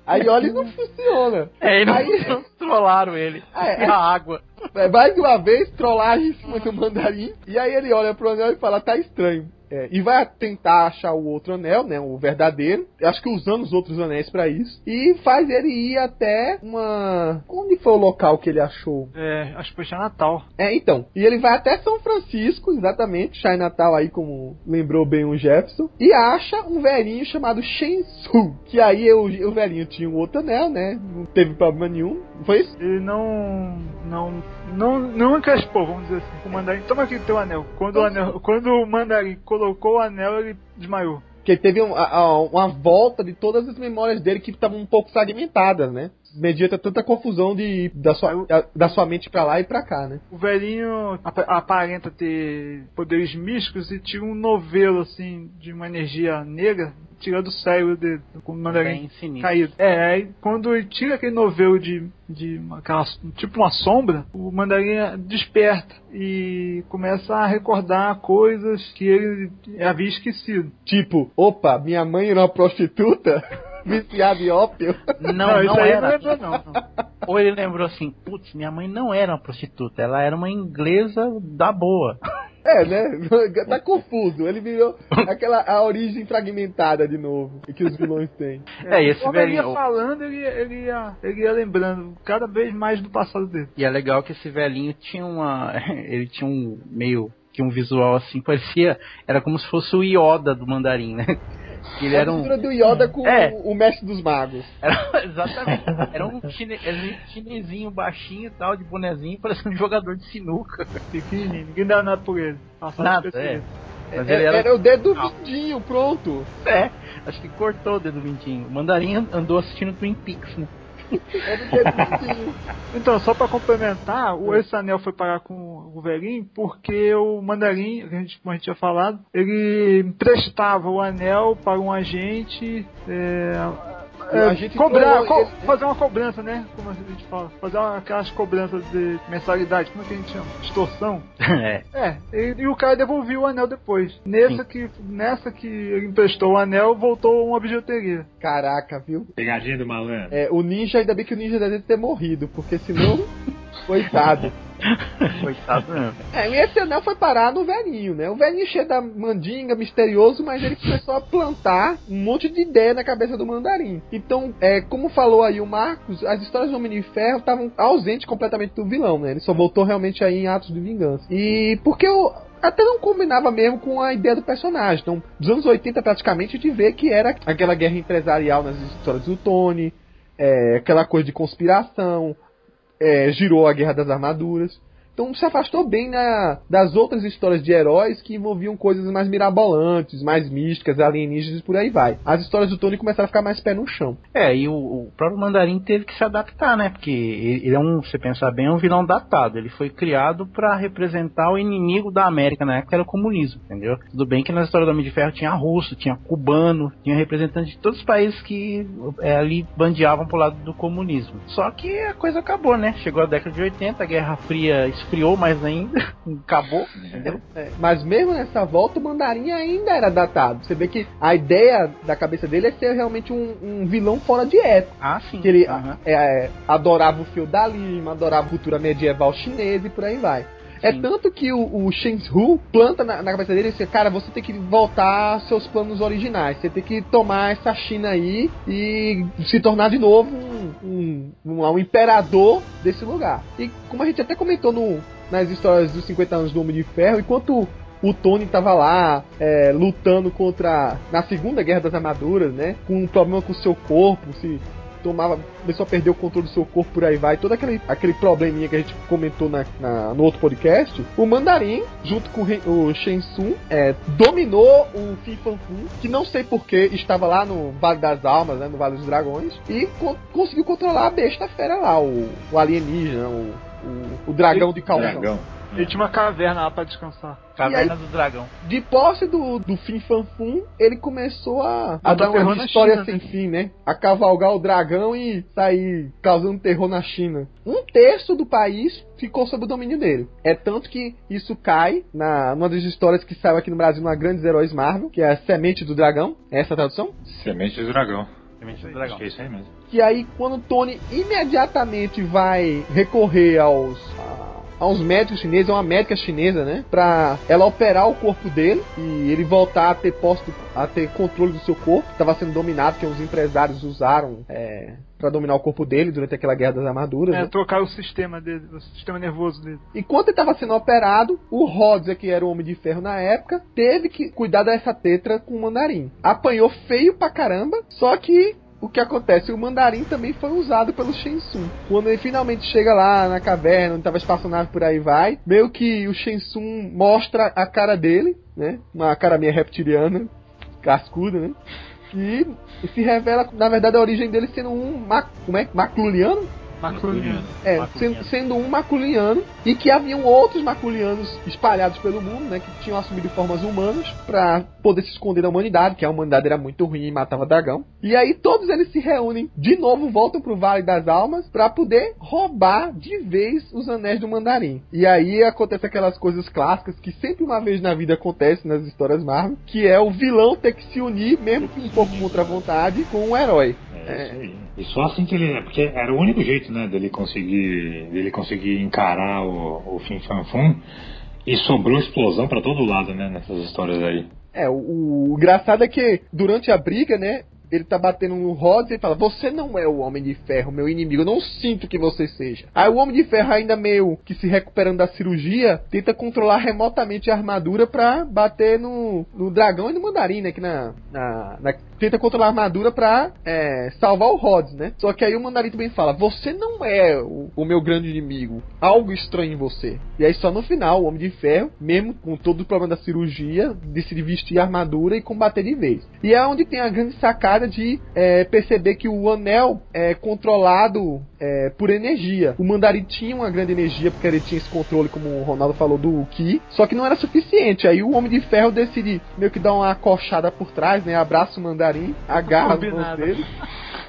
Aí olha e não funciona. É, e não Aí- trollaram ele. É, é. A água. É, mais uma vez, trollagem em cima do mandarim. E aí ele olha pro anel e fala, tá estranho. É, e vai tentar achar o outro anel, né? O verdadeiro. Acho que usando os outros anéis pra isso. E faz ele ir até uma. Onde foi o local que ele achou? É, acho que foi Natal. É, então. E ele vai até São Francisco, exatamente. Chai Natal aí, como lembrou bem o Jefferson. E acha um velhinho chamado Shensu. Que aí o, o velhinho tinha um outro anel, né? Não teve problema nenhum. Foi isso? Ele não. não. Não, não encrespou, vamos dizer assim. O mandarim. Toma aqui teu anel. Quando o anel. Quando o mandarim colocou o anel, ele desmaiou. que teve um- a- uma volta de todas as memórias dele que estavam um pouco fragmentadas, né? Mediante a tanta confusão de, da, sua, da sua mente pra lá e pra cá, né? O velhinho ap- aparenta ter poderes místicos e tira um novelo, assim, de uma energia negra, tirando o cérebro dele, com o mandarim caído. É, aí quando ele tira aquele novelo de, de uma- aquela, tipo uma sombra, o mandarim desperta e começa a recordar coisas que ele havia esquecido. Tipo, opa, minha mãe era uma prostituta? Viciada em ópio? Não, Não, não era. não não. Ou ele lembrou assim, putz, minha mãe não era uma prostituta, ela era uma inglesa da boa. É, né? Tá confuso. Ele virou aquela a origem fragmentada de novo que os vilões têm. É, e esse Quando ele ia velhinho. falando, ele, ia- ele, ia, ele ia lembrando cada vez mais do passado dele. E é legal que esse velhinho tinha uma. Ele tinha um meio que um visual assim, parecia. Era como se fosse o Yoda do mandarim, né? Que ele É a era um. mistura do Yoda com É. o, o mestre dos magos. Era, exatamente. Era um, chine, era um chinesinho baixinho e tal, de bonezinho, parecendo um jogador de sinuca. Pequenininho, ninguém dá nada por ele. Passado Nada, despercebido. Mas É, ele era. era... o dedo do Mindinho, pronto. É, acho que cortou o dedo mindinho. O mandarim andou assistindo Twin Peaks, né? Então, só pra complementar, o esse anel foi parar com o velhinho porque o mandarim, que a gente, como a gente tinha falado, ele emprestava o anel para um agente. É, é, cobrar, pro- co- fazer uma cobrança, né? Como a gente fala, fazer uma, aquelas cobranças de mensalidade, como é que a gente chama? Extorsão. É. É, e, e o cara devolveu o anel depois. Nessa que, nessa que ele emprestou o anel, voltou uma bijuteria. Caraca, viu? Pegadinha do malandro. É, o ninja, ainda bem que o ninja deve ter morrido, porque senão. Coitado. Coitado mesmo. É, e esse anel foi parar no velhinho, né? O velhinho cheio da mandinga, misterioso, mas ele começou a plantar um monte de ideia na cabeça do mandarim. Então, é, como falou aí o Marcos, as histórias do Homem de Ferro estavam ausentes completamente do vilão, né? Ele só voltou realmente aí em atos de vingança. E porque o até não combinava mesmo com a ideia do personagem. Então, dos anos 80 praticamente a gente vê que era aquela guerra empresarial nas histórias do Tony, é, aquela coisa de conspiração, é, girou a Guerra das Armaduras. Então se afastou bem na- das outras histórias de heróis que envolviam coisas mais mirabolantes, mais místicas, alienígenas e por aí vai. As histórias do Tony começaram a ficar mais pé no chão. É, e o, o próprio Mandarim teve que se adaptar, né? Porque ele, é um, se pensar bem, é um vilão datado. Ele foi criado pra representar o inimigo da América na época, que era o comunismo, entendeu? Tudo bem que na história do Homem de Ferro tinha russo, tinha cubano, tinha representantes de todos os países que é, ali bandeavam pro lado do comunismo. Só que a coisa acabou, né? Chegou a década de 80, a Guerra Fria esfriou mais ainda, acabou, entendeu? É, mas mesmo nessa volta, o Mandarim ainda era datado. Você vê que a ideia da cabeça dele é ser realmente um, um vilão fora de época. Ah, sim. Que ele Aham. é, é, adorava o feudalismo, adorava a cultura medieval chinesa e por aí vai. É tanto que o, o Shen Hu planta na, na cabeça dele assim, cara, você tem que voltar aos seus planos originais. Você tem que tomar essa China aí e se tornar de novo um, um, um, um imperador desse lugar. E como a gente até comentou no, nas histórias dos 50 anos do Homem de Ferro, enquanto o Tony tava lá é, lutando contra. na Segunda Guerra das Armaduras, né? Com um problema com o seu corpo, se tomava. começou a perder o controle do seu corpo por aí vai, todo aquele, aquele probleminha que a gente comentou na, na- no outro podcast. O Mandarim, junto com o o é, dominou o Fin Fan Fun, que não sei porquê estava lá no Vale das Almas, né? No Vale dos Dragões, e con- conseguiu controlar a besta fera lá, o, o alienígena, o, o, o dragão de calção. Dragão. Ele tinha uma caverna lá pra descansar. Caverna do Dragão. De posse do, do Fin Fan Fum, ele começou a, a dar uma história China, sem né? fim, né? A cavalgar o dragão e sair causando terror na China. Um terço do país ficou sob o domínio dele. É tanto que isso cai na numa das histórias que saiu aqui no Brasil, numa Grandes Heróis Marvel, que é a Semente do Dragão. É essa a tradução? Semente do dragão. Semente do Acho Dragão. que é isso aí mesmo. Que aí, quando o Tony imediatamente vai recorrer aos. a- aos médicos chineses, é uma médica chinesa, né? Pra ela operar o corpo dele e ele voltar a ter posse, do- a ter controle do seu corpo. Estava sendo dominado, que os empresários usaram é, para dominar o corpo dele durante aquela guerra das armaduras. É, né? trocaram o sistema dele, o sistema nervoso dele. Enquanto ele estava sendo operado, o Rhodes, que era o Homem de Ferro na época, teve que cuidar dessa tetra com o Mandarim. Apanhou feio pra caramba, só que o que acontece? O Mandarim também foi usado pelo Shensung. Quando ele finalmente chega lá na caverna, onde tava espaçonave por aí vai, meio que o Shensung mostra a cara dele, né? Uma cara meio reptiliana, cascuda, né? E, se revela, na verdade, a origem dele sendo um ma- como é? macluliano, Maculiano. é, Maculiano. sendo, um maculiano e que haviam outros maculianos espalhados pelo mundo, né, que tinham assumido formas humanas pra poder se esconder da humanidade, que a humanidade era muito ruim e matava dragão. E aí todos eles se reúnem de novo, voltam pro Vale das Almas pra poder roubar de vez os anéis do Mandarim. E aí acontece aquelas coisas clássicas que sempre uma vez na vida acontece nas histórias Marvel, que é o vilão ter que se unir, mesmo que um pouco contra a vontade, com o herói. É, isso aí. E só assim que ele. Porque era o único jeito, né, dele conseguir. dele conseguir encarar o, o Fin Fan Fum. E sobrou explosão pra todo lado, né, nessas histórias aí. É, o, o engraçado é que durante a briga, né, ele tá batendo no Rhodes e fala: Você não é o Homem de Ferro, meu inimigo. Eu não sinto que você seja. Aí o Homem de Ferro, ainda meio que se recuperando da cirurgia, tenta controlar remotamente a armadura pra bater no, no dragão e no mandarim, né? Que na, na, na- tenta controlar a armadura pra é, salvar o Rhodes, né? Só que aí o mandarim também fala: Você não é o, o meu grande inimigo. Algo estranho em você. E aí só no final, o Homem de Ferro, mesmo com todo o problema da cirurgia, decide vestir a armadura e combater de vez. E é onde tem a grande sacada de é, perceber que o anel é controlado é, por energia. O Mandarim tinha uma grande energia, porque ele tinha esse controle, como o Ronaldo falou, do Ki, só que não era suficiente. Aí o Homem de Ferro decide meio que dar uma acochada por trás, né? Abraça o Mandarim, agarra as mãos dele.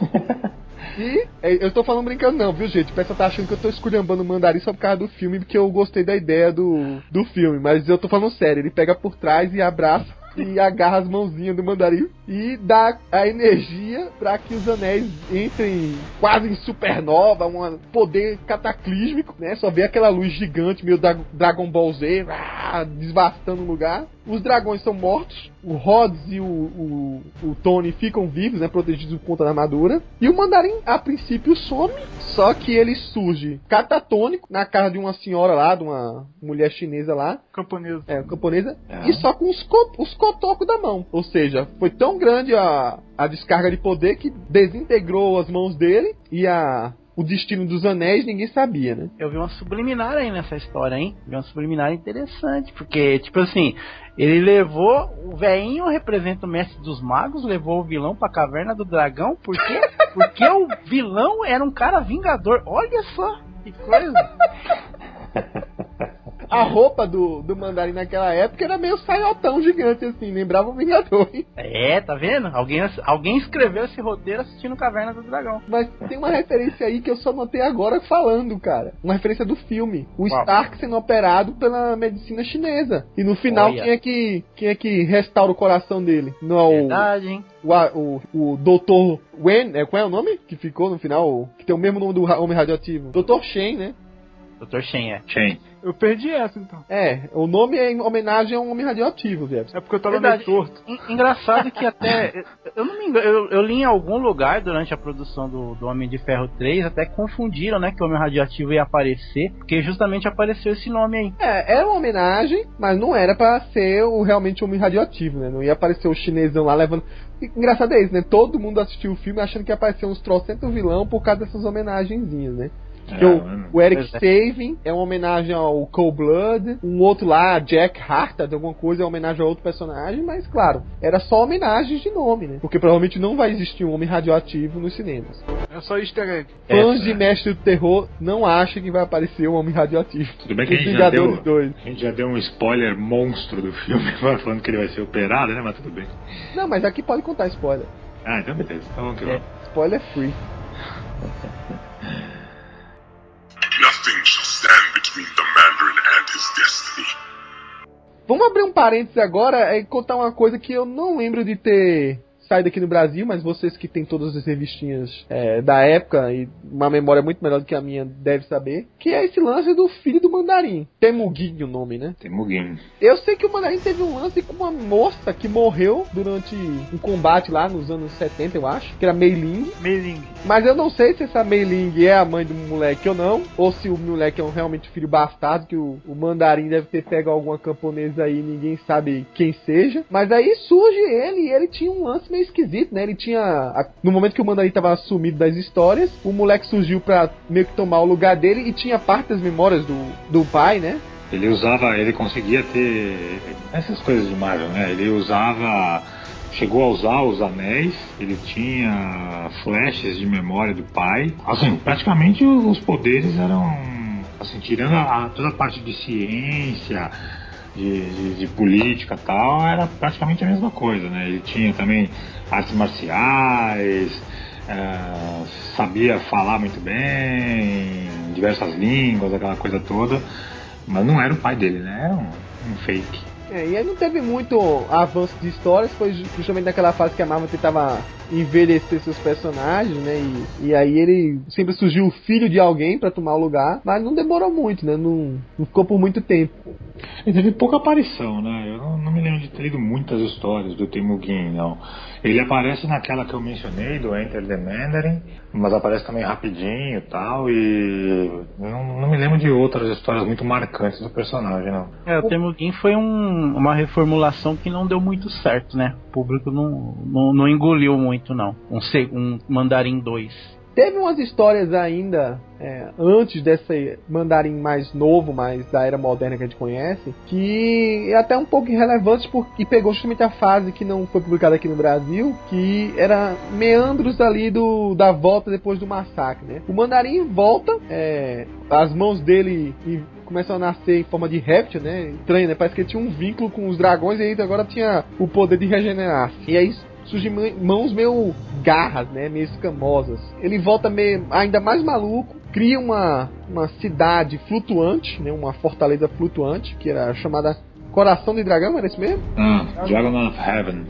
E é, eu tô falando brincando não, viu, gente? O pessoal tá achando que eu tô esculhambando o mandarim só por causa do filme, porque eu gostei da ideia do, do filme. Mas eu tô falando sério, ele pega por trás e abraça e agarra as mãozinhas do mandarim e dá a energia pra que os anéis entrem quase em supernova, um poder cataclísmico, né? Só vê aquela luz gigante, meio da Dragon Ball Z, ah, desvastando o lugar. Os dragões são mortos, o Rhodes e o, o, o Tony ficam vivos, né? Protegidos por conta da armadura. E o mandarim, a princípio, some, só que ele surge catatônico na casa de uma senhora lá, de uma mulher chinesa lá, Camponesa. é, camponesa, É. e só com os, co os cotocos da mão. Ou seja, foi tão grande a, a descarga de poder que desintegrou as mãos dele e a, o destino dos anéis ninguém sabia, né? Eu vi uma subliminar aí nessa história, hein? Vi uma subliminar interessante, porque, tipo assim, ele levou. O velhinho representa o mestre dos magos, levou o vilão pra caverna do dragão, por quê? Porque o vilão era um cara vingador. Olha só que coisa. A roupa do, do mandarim naquela época era meio saiotão gigante, assim, lembrava o Vingador. hein? É, tá vendo? Alguém, alguém escreveu esse roteiro assistindo Caverna do Dragão. Mas tem uma referência aí que eu só notei agora falando, cara. Uma referência do filme. O Qual? Stark sendo operado pela medicina chinesa. E no final, Olha. quem é, que, quem é que restaura o coração dele? Não é o, Verdade, hein? o, o, o Dr. Wen, é, qual é o nome que ficou no final? Que tem o mesmo nome do Homem Radioativo. Dr. Shen, né? Dr. Shen é. Chain. Eu perdi essa então. É, o nome é em homenagem a um Homem Radioativo, Jefferson. É porque eu tava Verdade. meio torto. En- Engraçado que até. Eu não me engano, eu, eu li em algum lugar durante a produção do, do Homem de Ferro 3, até confundiram, né, que o Homem Radioativo ia aparecer, porque justamente apareceu esse nome aí. É, era uma homenagem, mas não era pra ser o realmente Homem Radioativo, né? Não ia aparecer o chinesão lá levando. Engraçado é isso, né? Todo mundo assistiu o filme achando que ia aparecer uns trocentos vilão por causa dessas homenagenzinhas, né? Que É, o, o Eric é. Saving é uma homenagem ao Cold Blood, um outro lá, Jack Hartad, alguma coisa, é uma homenagem a outro personagem, mas claro, era só homenagens de nome, né? Porque provavelmente não vai existir um homem radioativo nos cinemas. É só easter egg. Fãs É, de é. Mestre do Terror não acham que vai aparecer um homem radioativo. Tudo bem que Os a gente, já deu, 2. a gente já deu um spoiler monstro do filme, falando que ele vai ser operado, né? Mas tudo bem. Não, mas aqui pode contar spoiler. Ah, então beleza. Então vamos que vamos. Spoiler free. Between the Mandarin and his destiny. Vamos abrir um parênteses agora e contar uma coisa que eu não lembro de ter saído aqui no Brasil, mas vocês que têm todas as revistinhas é, da época e uma memória muito melhor do que a minha deve saber, que é esse lance do filho do Mandarim. Temuguinho o nome, né? Tem Muguinho. Eu sei que o Mandarim teve um lance com uma moça que morreu durante um combate lá nos anos 70, eu acho, que era Mei Ling. Meiling. Mas eu não sei se essa Mei Ling é a mãe do moleque ou não, ou se o moleque é um, realmente filho bastardo, que o, o mandarim deve ter pego alguma camponesa aí, ninguém sabe quem seja. Mas aí surge ele e ele tinha um lance meio esquisito, né? Ele tinha. a- no momento que o mandarim tava sumido das histórias, o moleque surgiu pra meio que tomar o lugar dele e tinha parte das memórias do, do pai, né? Ele usava, ele conseguia ter essas coisas de Marvel, né? Ele usava, chegou a usar os anéis, ele tinha flashes de memória do pai. Assim, praticamente os poderes eram, assim, tirando a, toda a parte de ciência, de, de, de política tal, era praticamente a mesma coisa, né? Ele tinha também artes marciais, eh, sabia falar muito bem, diversas línguas, aquela coisa toda. Mas não era o pai dele, né? Era um, um fake. É, e aí não teve muito avanço de histórias, foi ju- justamente naquela fase que a Marvel tentava envelhecer seus personagens, né? E, e aí ele sempre surgiu o filho de alguém para tomar o lugar, mas não demorou muito, né? Não, não ficou por muito tempo. Teve pouca aparição, né? Eu não, não me lembro de ter lido muitas histórias do Temugin, não. Ele aparece naquela que eu mencionei, do Enter the Mandarin, mas aparece também rapidinho e tal, e não, não me lembro de outras histórias muito marcantes do personagem, não. É, o Temugin foi um, uma reformulação que não deu muito certo, né? O público não, não, não engoliu muito, não. Um, um Mandarim 2. Teve umas histórias ainda é, antes desse mandarim mais novo, mais da era moderna que a gente conhece, que é até um pouco irrelevante porque pegou justamente a fase que não foi publicada aqui no Brasil, que era meandros ali do da volta depois do massacre, né? O mandarim volta, é, as mãos dele começam a nascer em forma de réptil, né? Estranho, né? Parece que ele tinha um vínculo com os dragões e aí agora tinha o poder de regenerar. E aí surgem mãos meio garras, né? Meio escamosas. Ele volta meio, ainda mais maluco, cria uma, uma cidade flutuante, né? Uma fortaleza flutuante, que era chamada Coração de Dragão, era isso mesmo? Ah, Dragon of Heaven.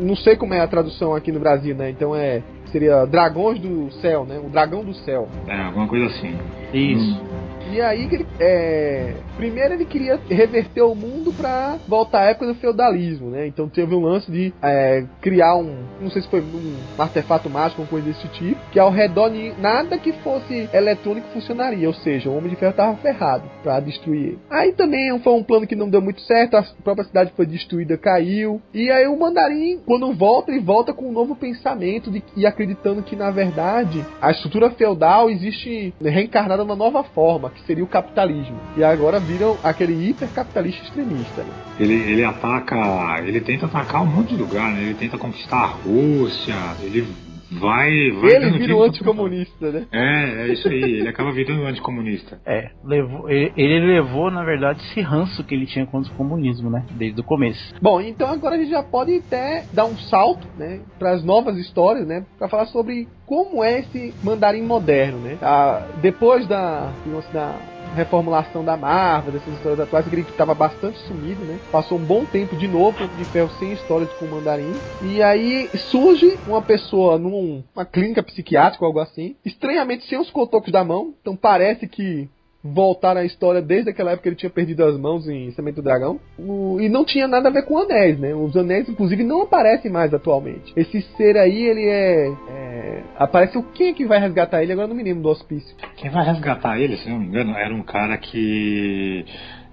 Não sei como é a tradução aqui no Brasil, né? Então é seria Dragões do Céu, né? O Dragão do Céu. É, alguma coisa assim. Isso. Hum. E aí que ele. É... Primeiro ele queria reverter o mundo pra voltar à época do feudalismo, né? Então teve um lance de é, criar um. Não sei se foi um artefato mágico ou coisa desse tipo, que ao redor de nada que fosse eletrônico funcionaria. Ou seja, o Homem de Ferro tava ferrado pra destruir ele. Aí também foi um plano que não deu muito certo, a própria cidade foi destruída, caiu. E aí o Mandarim, quando volta, ele volta com um novo pensamento de, e acreditando que na verdade a estrutura feudal existe reencarnada numa nova forma que seria o capitalismo. E agora viram aquele hipercapitalista extremista. Né? Ele, ele ataca. Ele tenta atacar um monte de lugar, né? Ele tenta conquistar a Rússia, ele vai. vai ele vira um anticomunista, né? É, é isso aí, ele acaba virando um anticomunista. É, levou, ele, ele, levou, na verdade, esse ranço que ele tinha contra o comunismo, né? Desde o começo. Bom, então agora a gente já pode até dar um salto, né? Para as novas histórias, né? Para falar sobre como é esse mandarim moderno, né? Ah, depois da, digamos, da reformulação da Marvel, dessas histórias atuais, que estava bastante sumido, né? Passou um bom tempo de novo de ferro sem histórias com o Mandarim. E aí surge uma pessoa numa clínica psiquiátrica ou algo assim, estranhamente sem os cotocos da mão. Então parece que voltar na história desde aquela época que ele tinha perdido as mãos em Semente do Dragão. O, e não tinha nada a ver com anéis, né? Os anéis, inclusive, não aparecem mais atualmente. Esse ser aí, ele é. é aparece o quem é que vai resgatar ele? Agora não me lembro do hospício. Quem vai resgatar ele, se não me engano, era um cara que.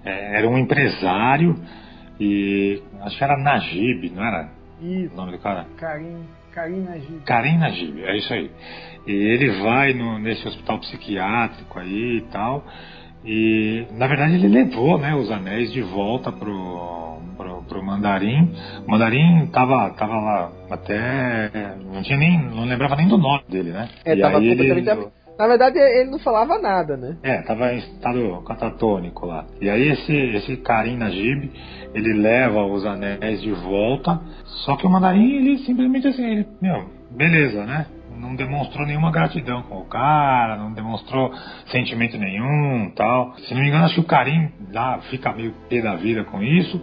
É, era um empresário e. Acho que era Najib, não era? Isso. O nome do cara? Karim. Karim Najib. Karim Najib, é isso aí. E ele vai no, nesse hospital psiquiátrico aí e tal. E na verdade ele levou né, os anéis de volta pro, pro, pro Mandarim. O Mandarim tava, tava lá até. Não tinha nem. não lembrava nem do nome dele, né? É, e tava aí ele. Na verdade, ele não falava nada, né? É, tava em estado catatônico lá. E aí esse, esse Karim Najib, ele leva os anéis de volta, só que o mandarim, ele simplesmente assim, ele, meu, beleza, né? Não demonstrou nenhuma gratidão com o cara, não demonstrou sentimento nenhum tal. Se não me engano, acho que o Karim lá fica meio pé da vida com isso,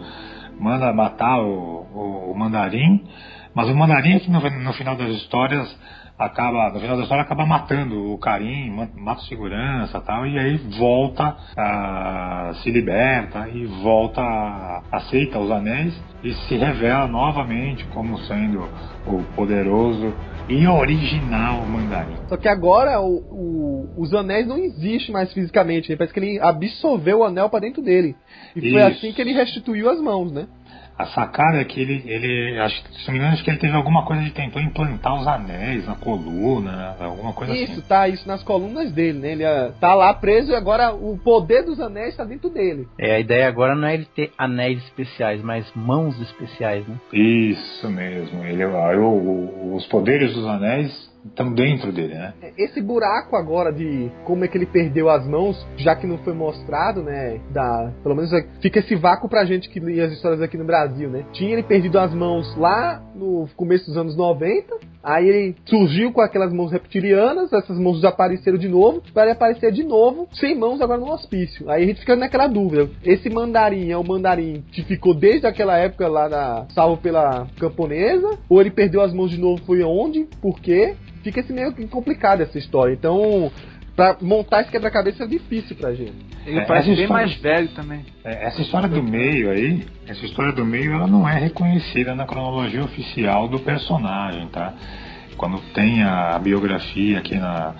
manda matar o, o, o mandarim, mas o mandarim aqui no, no final das histórias acaba, no final da história, acaba matando o Karim, mata o segurança tal, e aí volta, a, se liberta e volta, a, aceita os anéis e se revela novamente como sendo o poderoso e original mandarim. Só que agora o, o, os anéis não existem mais fisicamente, né? parece que ele absorveu o anel para dentro dele. E foi Isso. assim que ele restituiu as mãos, né? A sacada é que ele, ele acho, se não me engano, acho que ele teve alguma coisa de tentou implantar os anéis na coluna, alguma coisa Isso, assim. tá isso nas colunas dele, né? Ele ah, tá lá preso e agora o poder dos anéis tá dentro dele. É, a ideia agora não é ele ter anéis especiais, mas mãos especiais, né? Isso mesmo. Ele, aí o- o- os poderes dos anéis estão dentro dele, né? Esse buraco agora de como é que ele perdeu as mãos, já que não foi mostrado, né? Da, pelo menos fica esse vácuo pra gente que lia as histórias aqui no Brasil, né? Tinha ele perdido as mãos lá no começo dos anos 90 Aí ele surgiu com aquelas mãos reptilianas, essas mãos desapareceram de novo, para ele aparecer de novo, sem mãos agora no hospício. Aí a gente fica naquela dúvida: esse mandarim é o mandarim que ficou desde aquela época lá na, salvo pela camponesa? Ou ele perdeu as mãos de novo? Foi onde? Por quê? Fica assim meio complicado essa história. Então, pra montar esse quebra-cabeça é difícil pra gente. Ele É, parece essa bem história- mais velho também. É, Essa história do meio aí, essa história do meio, ela não é reconhecida na cronologia oficial do personagem, tá? Quando tem a biografia aqui na,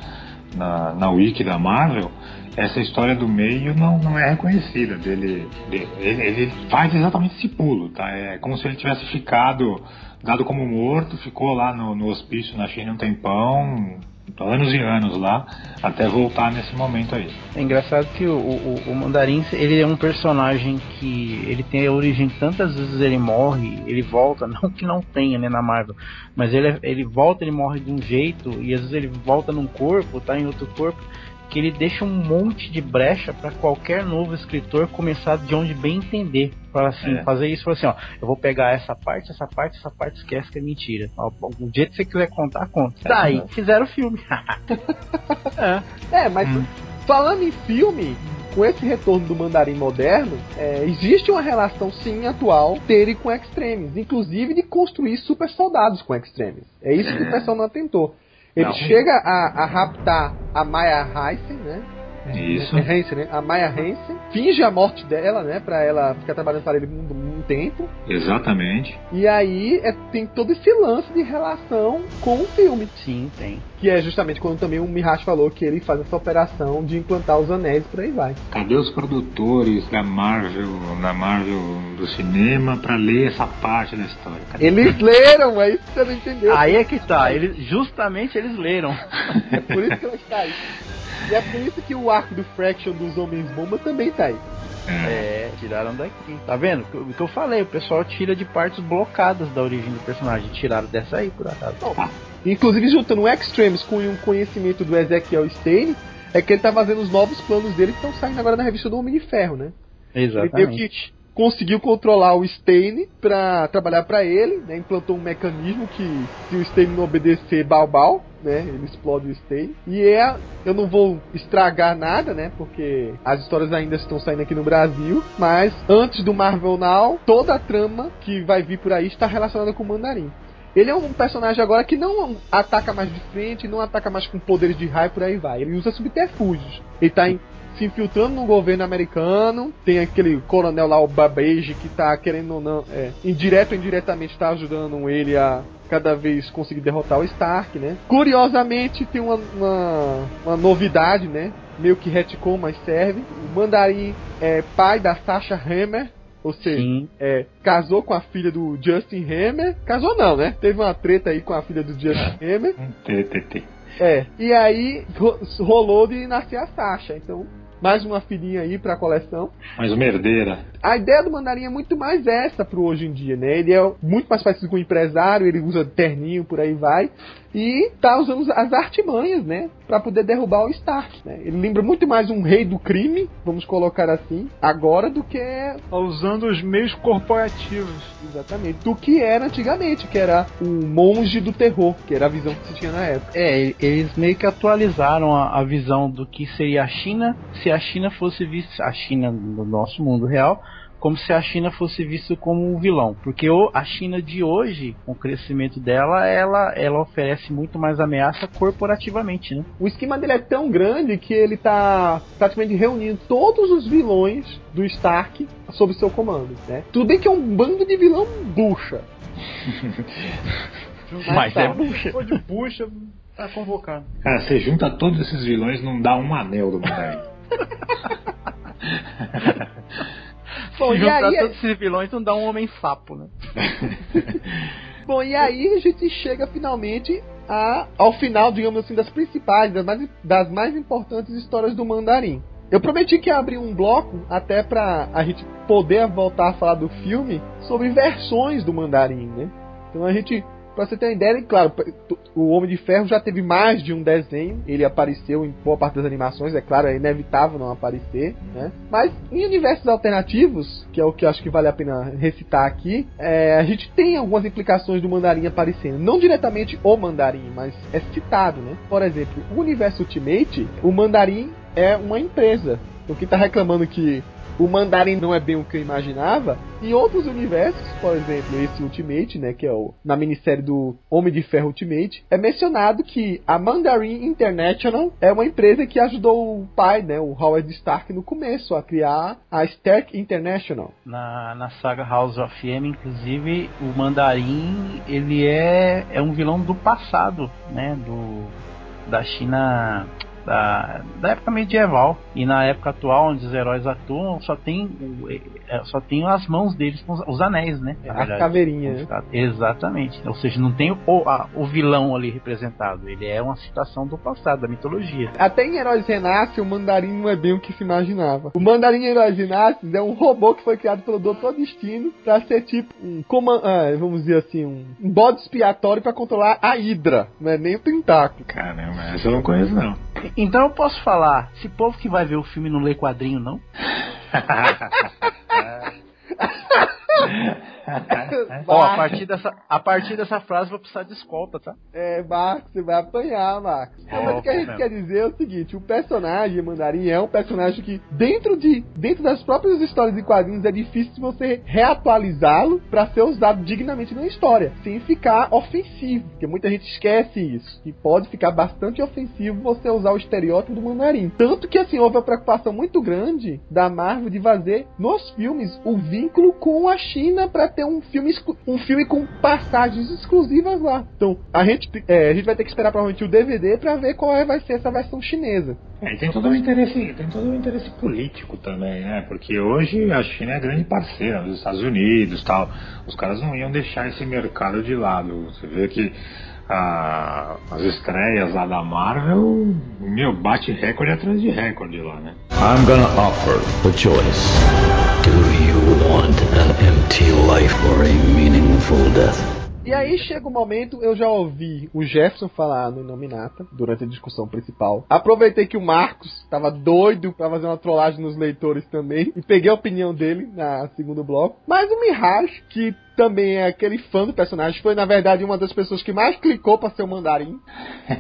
na, na wiki da Marvel, essa história do meio não, não é reconhecida dele, de- ele, ele faz exatamente esse pulo, tá? É como se ele tivesse ficado dado como morto, ficou lá no, no hospício na China um tempão, anos e anos lá, até voltar nesse momento aí. É engraçado que o, o, o Mandarim, ele é um personagem que ele tem a origem, tantas vezes ele morre, ele volta, não que não tenha, né, na Marvel, mas ele, é- ele volta, ele morre de um jeito, e às vezes ele volta num corpo, tá em outro corpo, que ele deixa um monte de brecha para qualquer novo escritor começar de onde bem entender. Assim, É. fazer isso, assim, ó, eu vou pegar essa parte, essa parte, essa parte, esquece que é mentira. Ó, o jeito que você quiser contar, conta. Daí fizeram o filme. É, mas falando em filme, com esse retorno do mandarim moderno, é, existe uma relação sim atual dele com Extremes, inclusive de construir super soldados com Extremes. É isso que o pessoal não atentou. Ele Não. chega a, a raptar a Maya Heisen, né? Isso. É Hansen, né? A Maya Hansen finge a morte dela, né? Pra ela ficar trabalhando para ele um, um tempo. Exatamente. E aí é, tem todo esse lance de relação com o filme. Sim, tem. Que é justamente quando também o Mihash falou que ele faz essa operação de implantar os anéis por aí vai. Cadê os produtores da Marvel, da Marvel do cinema pra ler essa parte da história? Cadê? Eles leram, é isso que você não entendeu. Aí é que tá, eles, justamente eles leram. É por isso que ela está aí. E é por isso que o arco do Fraction dos Homens Bomba também tá aí. É, tiraram daqui. Tá vendo? O que eu falei, o pessoal tira de partes blocadas da origem do personagem. Tiraram dessa aí, por acaso. Inclusive, juntando o Extremes com o conhecimento do Ezekiel Stein, é que ele tá fazendo os novos planos dele que estão saindo agora na revista do Homem de Ferro, né? Ele Exatamente. que conseguiu controlar o Stein pra trabalhar pra ele, né? Implantou um mecanismo que se o Stein não obedecer, balbal, né? Ele explode o Stein. E é, eu não vou estragar nada, né? Porque as histórias ainda estão saindo aqui no Brasil, mas antes do Marvel Now, toda a trama que vai vir por aí está relacionada com o Mandarim. Ele é um personagem agora que não ataca mais de frente, não ataca mais com poderes de raio por aí vai. Ele usa subterfúgios. Ele tá em- se infiltrando no governo americano. Tem aquele coronel lá, o Babbage, que tá querendo ou não, é, indireto ou indiretamente tá ajudando ele a cada vez conseguir derrotar o Stark, né? Curiosamente tem uma, uma, uma novidade, né? Meio que retcon, mas serve. O Mandarim é pai da Sasha Hammer, ou seja, é, casou com a filha do Justin Hammer. Casou não, né? Teve uma treta aí com a filha do Justin Hammer. TTT. É. E aí ro- rolou de nascer a Sasha. Então, mais uma filhinha aí pra coleção. Mais uma herdeira. A ideia do Mandarim é muito mais essa pro hoje em dia, né? Ele é muito mais parecido com um empresário, ele usa terninho, por aí vai. E tá usando as artimanhas, né? Pra poder derrubar o Stark, né? Ele lembra muito mais um rei do crime, vamos colocar assim, agora do que Tá usando os meios corporativos. Exatamente. Do que era antigamente, que era o monge do terror, que era a visão que se tinha na época. É, e- eles meio que atualizaram a, a visão do que seria a China se a China fosse vista, a China no nosso mundo real, como se a China fosse vista como um vilão. Porque o, a China de hoje, com o crescimento dela, ela, ela oferece muito mais ameaça corporativamente, né? O esquema dele é tão grande que ele tá praticamente reunindo todos os vilões do Stark sob seu comando, né? Tudo bem que é um bando de vilão bucha. Mas tá. é bucha. Ou de bucha, tá convocado. Cara, você junta todos esses vilões não dá um anel do Mandarim. Bom, Se e juntar aí, todos esses vilões não dá um homem sapo, né? bom, e aí a gente chega finalmente a, ao final, digamos assim, das principais, das mais, das mais importantes histórias do Mandarim. Eu prometi que ia abrir um bloco até pra a gente poder voltar a falar do filme sobre versões do Mandarim, né? Então a gente Pra você ter uma ideia, claro, o Homem de Ferro já teve mais de um desenho. Ele apareceu em boa parte das animações, é claro, é inevitável não aparecer, né? Mas em universos alternativos, que é o que eu acho que vale a pena recitar aqui, é, a gente tem algumas implicações do Mandarim aparecendo. Não diretamente o Mandarim, mas é citado, né? Por exemplo, o universo Ultimate, o Mandarim é uma empresa. O que tá reclamando que o Mandarim não é bem o que eu imaginava. Em outros universos, por exemplo, esse Ultimate, né, que é o na minissérie do Homem de Ferro Ultimate, é mencionado que a Mandarin International é uma empresa que ajudou o pai, né, o Howard Stark no começo a criar a Stark International. Na, na saga House of M, inclusive, o Mandarim, ele é é um vilão do passado, né, do da China da, da época medieval. E na época atual, onde os heróis atuam, só tem, é, só tem as mãos deles com os anéis, né? A caveirinha, né? Exatamente. Ou seja, não tem o, a, o vilão ali representado. Ele é uma citação do passado, da mitologia. Até em Heróis Renasce, o Mandarim não é bem o que se imaginava. O Mandarim em Heróis Renasce é um robô que foi criado pelo Doutor Destino para ser tipo um, ah, vamos dizer assim, um, um bode expiatório para controlar a Hidra, não é nem o tentáculo. Caramba, essa eu não conheço não. Então eu posso falar, esse povo que vai ver o filme não lê quadrinho, não? Ó, a partir, dessa, a partir dessa frase vou precisar de escolta, tá? É, Marcos, você vai apanhar, Marcos. Oh, Mas o que a gente quer dizer é o seguinte: o personagem Mandarim é um personagem que, dentro de dentro das próprias histórias e quadrinhos, é difícil você reatualizá-lo para ser usado dignamente na história, sem ficar ofensivo. Porque muita gente esquece isso. E pode ficar bastante ofensivo você usar o estereótipo do Mandarim. Tanto que, assim, houve uma preocupação muito grande da Marvel de fazer nos filmes o vínculo com a China para ter um filme, um filme com passagens exclusivas lá. Então, a gente, é, a gente vai ter que esperar provavelmente o DVD para ver qual é, vai ser essa versão chinesa. É, tem todo um interesse, tem todo um interesse político também, né? Porque hoje a China é grande parceira dos Estados Unidos, tal. Os caras não iam deixar esse mercado de lado. Você vê que a, as estreias lá da Marvel, meu, bate recorde atrás de recorde lá, né? I'm gonna offer the choice. Do you want an empty life or a meaningful death? E aí chega o momento, eu já ouvi o Jefferson falar no Inominata, durante a discussão principal. Aproveitei que o Marcos estava doido para fazer uma trollagem nos leitores também, e peguei a opinião dele na segundo bloco. Mas o Mirage, que também é aquele fã do personagem, foi na verdade uma das pessoas que mais clicou para ser o mandarim.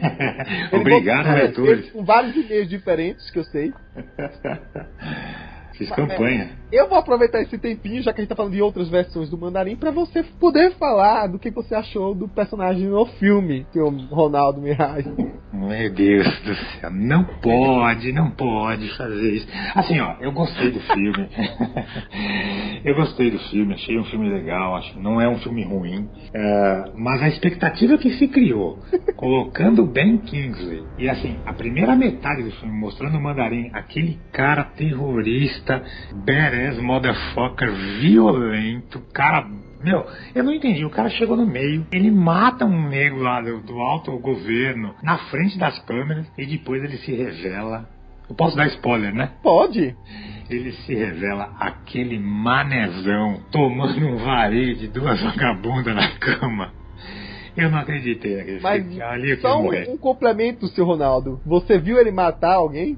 Obrigado, leitores. Com vários e-mails diferentes que eu sei. Fiz campanha. É, eu vou aproveitar esse tempinho, já que a gente tá falando de outras versões do Mandarim, para você poder falar do que você achou do personagem no filme, que o Ronaldo Mirage. Meu Deus do céu, não pode, não pode fazer isso. Assim, ó, eu gostei do filme. eu gostei do filme, achei um filme legal, acho não é um filme ruim. Uh, mas a expectativa que se criou, colocando Ben Kingsley, e assim, a primeira metade do filme mostrando o Mandarim, aquele cara terrorista racista, badass, motherfucker, violento, cara meu, eu não entendi. O cara chegou no meio, ele mata um negro lá do, do alto governo, na frente das câmeras, e depois ele se revela. Eu posso dar spoiler, né? Pode. Ele se revela aquele manezão tomando um vareio de duas vagabundas na cama. Eu não acreditei naquele Mas. Ali só um, um complemento, seu Ronaldo. Você viu ele matar alguém?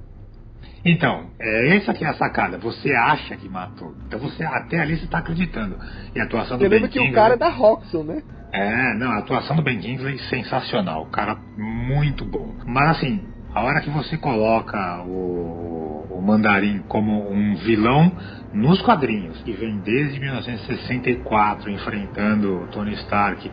Então, é essa que é a sacada. Você acha que matou. Então você até ali você está acreditando. E a atuação do Você Ben lembra que o cara é da Roxxon, né? É, não, a atuação do Ben Kingsley sensacional. O cara muito bom. Mas assim, a hora que você coloca o, o Mandarim como um vilão nos quadrinhos, que vem desde 1964 enfrentando o Tony Stark,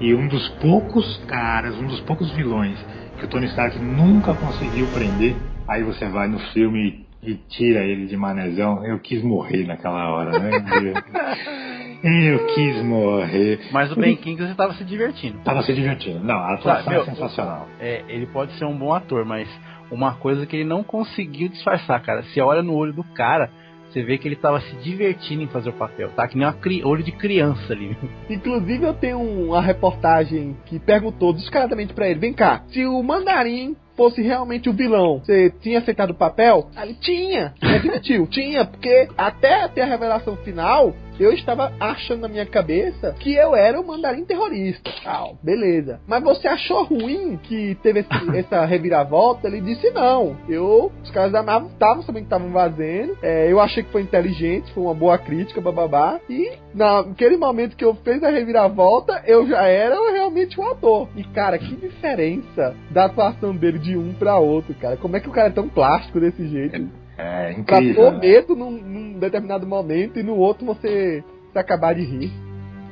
e um dos poucos caras, um dos poucos vilões que o Tony Stark nunca conseguiu prender Aí você vai no filme e tira ele de manezão. Eu quis morrer naquela hora, né? Eu quis morrer. Mas o Ben Kingsley estava se divertindo. Estava se divertindo. Não, a atuação é sensacional. É, ele pode ser um bom ator, mas uma coisa que ele não conseguiu disfarçar, cara. Você olha no olho do cara, você vê que ele estava se divertindo em fazer o papel, tá? Que nem um olho de criança ali. Inclusive, eu tenho uma reportagem que perguntou descaradamente para ele: vem cá, se o mandarim fosse realmente o vilão, você tinha aceitado o papel? Ele tinha, admitiu, tinha, porque até ter a revelação final, eu estava achando na minha cabeça que eu era o mandarim terrorista. Tal, beleza. Mas você achou ruim que teve esse- essa reviravolta? Ele disse não. Eu, os caras da Marvel estavam sabendo que estavam vazando. É, eu achei que foi inteligente, foi uma boa crítica, bababá. E naquele momento que eu fiz a reviravolta, eu já era realmente um ator. E cara, que diferença da atuação dele de um pra outro, cara. Como é que o cara é tão plástico desse jeito? É Pra incrível. pôr né? medo num, num determinado momento e no outro você se acabar de rir.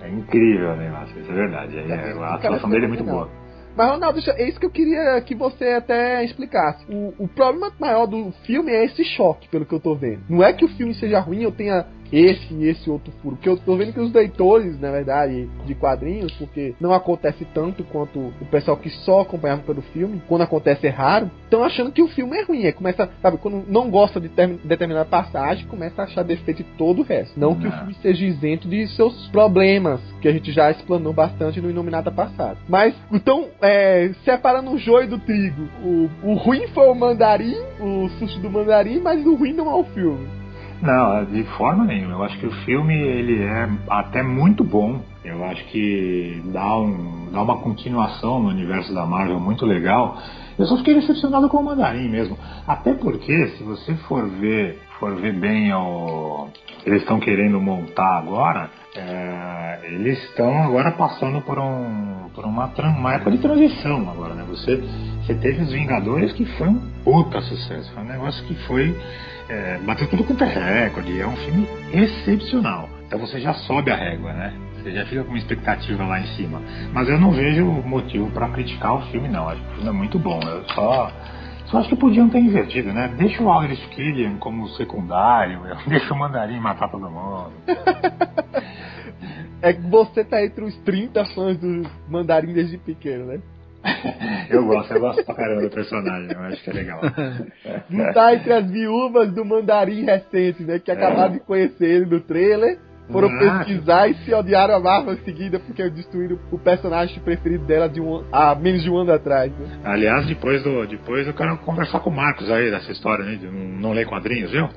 É incrível o negócio, isso é verdade. É, É, a atuação é dele é muito boa. Mas, Ronaldo, é isso que eu queria que você até explicasse. O, o problema maior do filme é esse choque, pelo que eu tô vendo. Não é que o filme seja ruim, eu tenha esse e esse outro furo. Porque eu tô vendo que os leitores, na verdade, de quadrinhos, porque não acontece tanto quanto o pessoal que só acompanhava pelo filme, quando acontece é raro, estão achando que o filme é ruim. Aí começa, sabe, quando não gosta de term- determinada passagem, começa a achar defeito de todo o resto. Não que o Não. filme seja isento de seus problemas, que a gente já explanou bastante no Iluminata passado. Mas, então, é, separando o joio do trigo, o, o ruim foi o mandarim, o susto do mandarim, mas o ruim não é o filme. Não, de forma nenhuma. Eu acho que o filme ele é até muito bom. Eu acho que dá, um, dá uma continuação no universo da Marvel muito legal. Eu só fiquei decepcionado com o Mandarim mesmo. Até porque, se você for ver, for ver bem o eles estão querendo montar agora, é, eles estão agora passando por, um, por uma, uma época de transição agora, né? Você, você teve os Vingadores que foi um puta sucesso. Foi um negócio que foi é, bateu tudo com recorde. É um filme excepcional. Então você já sobe a régua, né? Você já fica com uma expectativa lá em cima. Mas eu não vejo motivo pra criticar o filme, não. Acho que o filme é muito bom. Eu só, só acho que podiam ter invertido, né? Deixa o Aldrich Killian como secundário, deixa o Mandarim matar todo mundo. É que você tá entre os 30 fãs do mandarim desde pequeno, né? Eu gosto, eu gosto pra caramba do personagem, eu acho que é legal. Não tá entre as viúvas do mandarim recente, né? Que acabaram de conhecer ele no trailer. Foram Ah, pesquisar e se odiaram a Marvel em seguida porque destruíram o personagem preferido dela de um, há menos de um ano atrás. Né? Aliás, depois do. Depois eu quero conversar com o Marcos aí dessa história, né? De não, não ler quadrinhos, viu?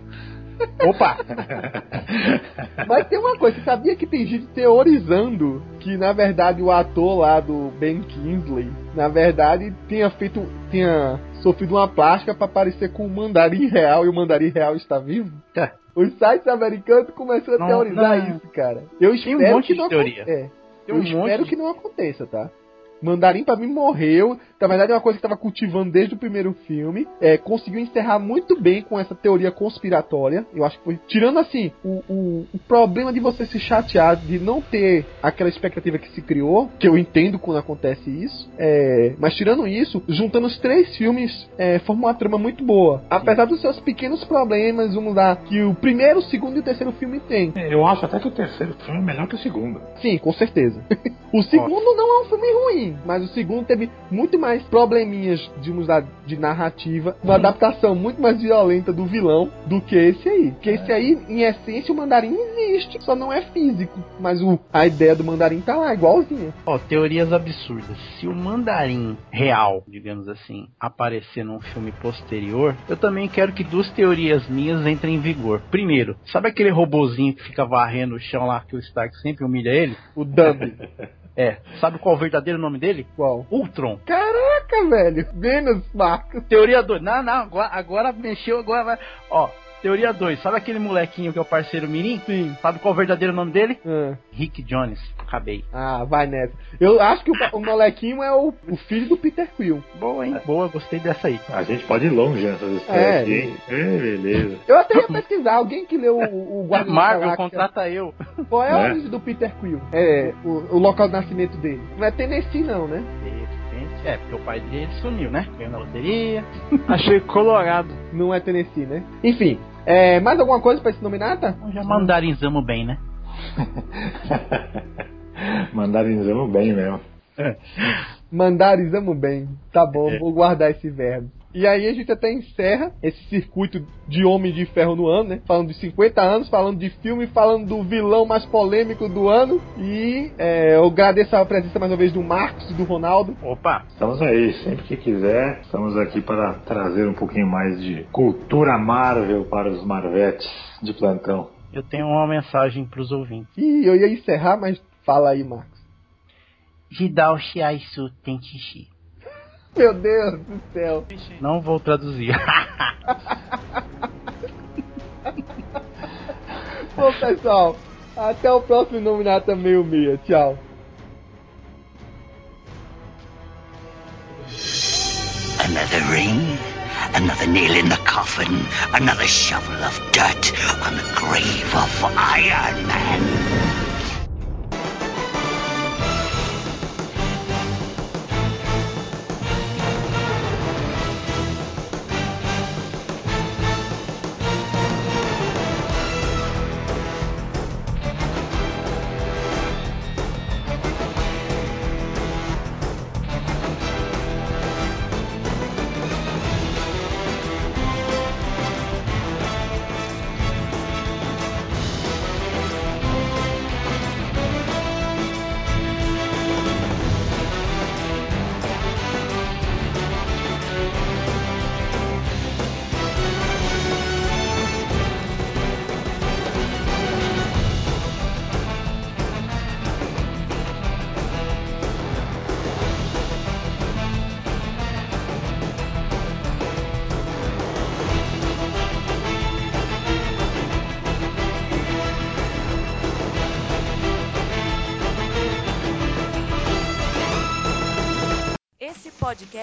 Opa! Mas tem uma coisa, você sabia que tem gente teorizando que na verdade o ator lá do Ben Kingsley, na verdade, tinha feito. tinha sofrido uma plástica pra parecer com o mandarim real e o mandarim real está vivo? Tá. Os sites americanos começaram a Não, teorizar não. isso, cara. Eu Tem um espero monte que de não teoria. É. Eu um monte espero de- que não aconteça, tá? Mandarim pra mim morreu. Na verdade é uma coisa que tava cultivando desde o primeiro filme. É, conseguiu encerrar muito bem com essa teoria conspiratória. Eu acho que foi. Tirando assim, o, o, o problema de você se chatear de não ter aquela expectativa que se criou, que eu entendo quando acontece isso. É, mas tirando isso, juntando os três filmes, é, forma uma trama muito boa. Apesar dos seus pequenos problemas, vamos lá, que o primeiro, o segundo e o terceiro filme tem. Eu acho até que o terceiro filme é melhor que o segundo. Sim, com certeza. o segundo não é um filme ruim, mas o segundo teve muito mais probleminhas de, usar de narrativa, uma adaptação muito mais violenta do vilão do que esse aí. Porque esse aí, em essência, o mandarim existe, só não é físico. Mas o, a ideia do mandarim tá lá, igualzinha. Ó, teorias absurdas. Se o mandarim real, digamos assim, aparecer num filme posterior, eu também quero que duas teorias minhas entrem em vigor. Primeiro, sabe aquele robozinho que fica varrendo o chão lá que o Stark sempre humilha ele? O Dumb. É. Sabe qual é o verdadeiro nome dele? Qual? Ultron. Caraca, velho. Menos, Marcos. Teoria 2. Não, não, agora, agora mexeu, agora vai. Ó, teoria 2. Sabe aquele molequinho que é o parceiro Mirim? Sim. Sabe qual é o verdadeiro nome dele? Ah, Rick Jones. Acabei. Ah, vai nessa. Eu acho que o, o molequinho é o, o filho do Peter Quill. Boa, hein? Boa, gostei dessa aí. A gente pode ir longe nessas histórias É. aqui, hein? É, beleza. Eu até ia pesquisar, alguém que leu o, o Guardião Marvel, Galáxia. contrata eu. Qual é a Né? origem do Peter Quill? É, o, o local de nascimento dele. Não é Tennessee, não, né? De repente, É, porque o pai dele sumiu, né? Ganhou na loteria. Achei colorado. Não é Tennessee, né? Enfim, é, mais alguma coisa pra esse nominata? Já mandarinzamos bem, né? Mandarinzamos bem mesmo. Mandarizamos bem. Tá bom, É. vou guardar esse verbo. E aí a gente até encerra esse circuito de Homem de Ferro no ano, né? Falando de 50 anos, falando de filme, falando do vilão mais polêmico do ano. E é, eu agradeço a presença mais uma vez do Marcos e do Ronaldo. Opa! Estamos aí, sempre que quiser. Estamos aqui para trazer um pouquinho mais de cultura Marvel para os Marvetes de plantão. Eu tenho uma mensagem pros ouvintes. Ih, eu ia encerrar, mas fala aí, Marcos. Hidao Shiaisu Tenchishi. Meu Deus do céu. Não vou traduzir. Bom, pessoal, até o próximo Nominata Meio Meia. Tchau. Another ring, another nail in the coffin, another shovel of dirt on the grave of Iron Man.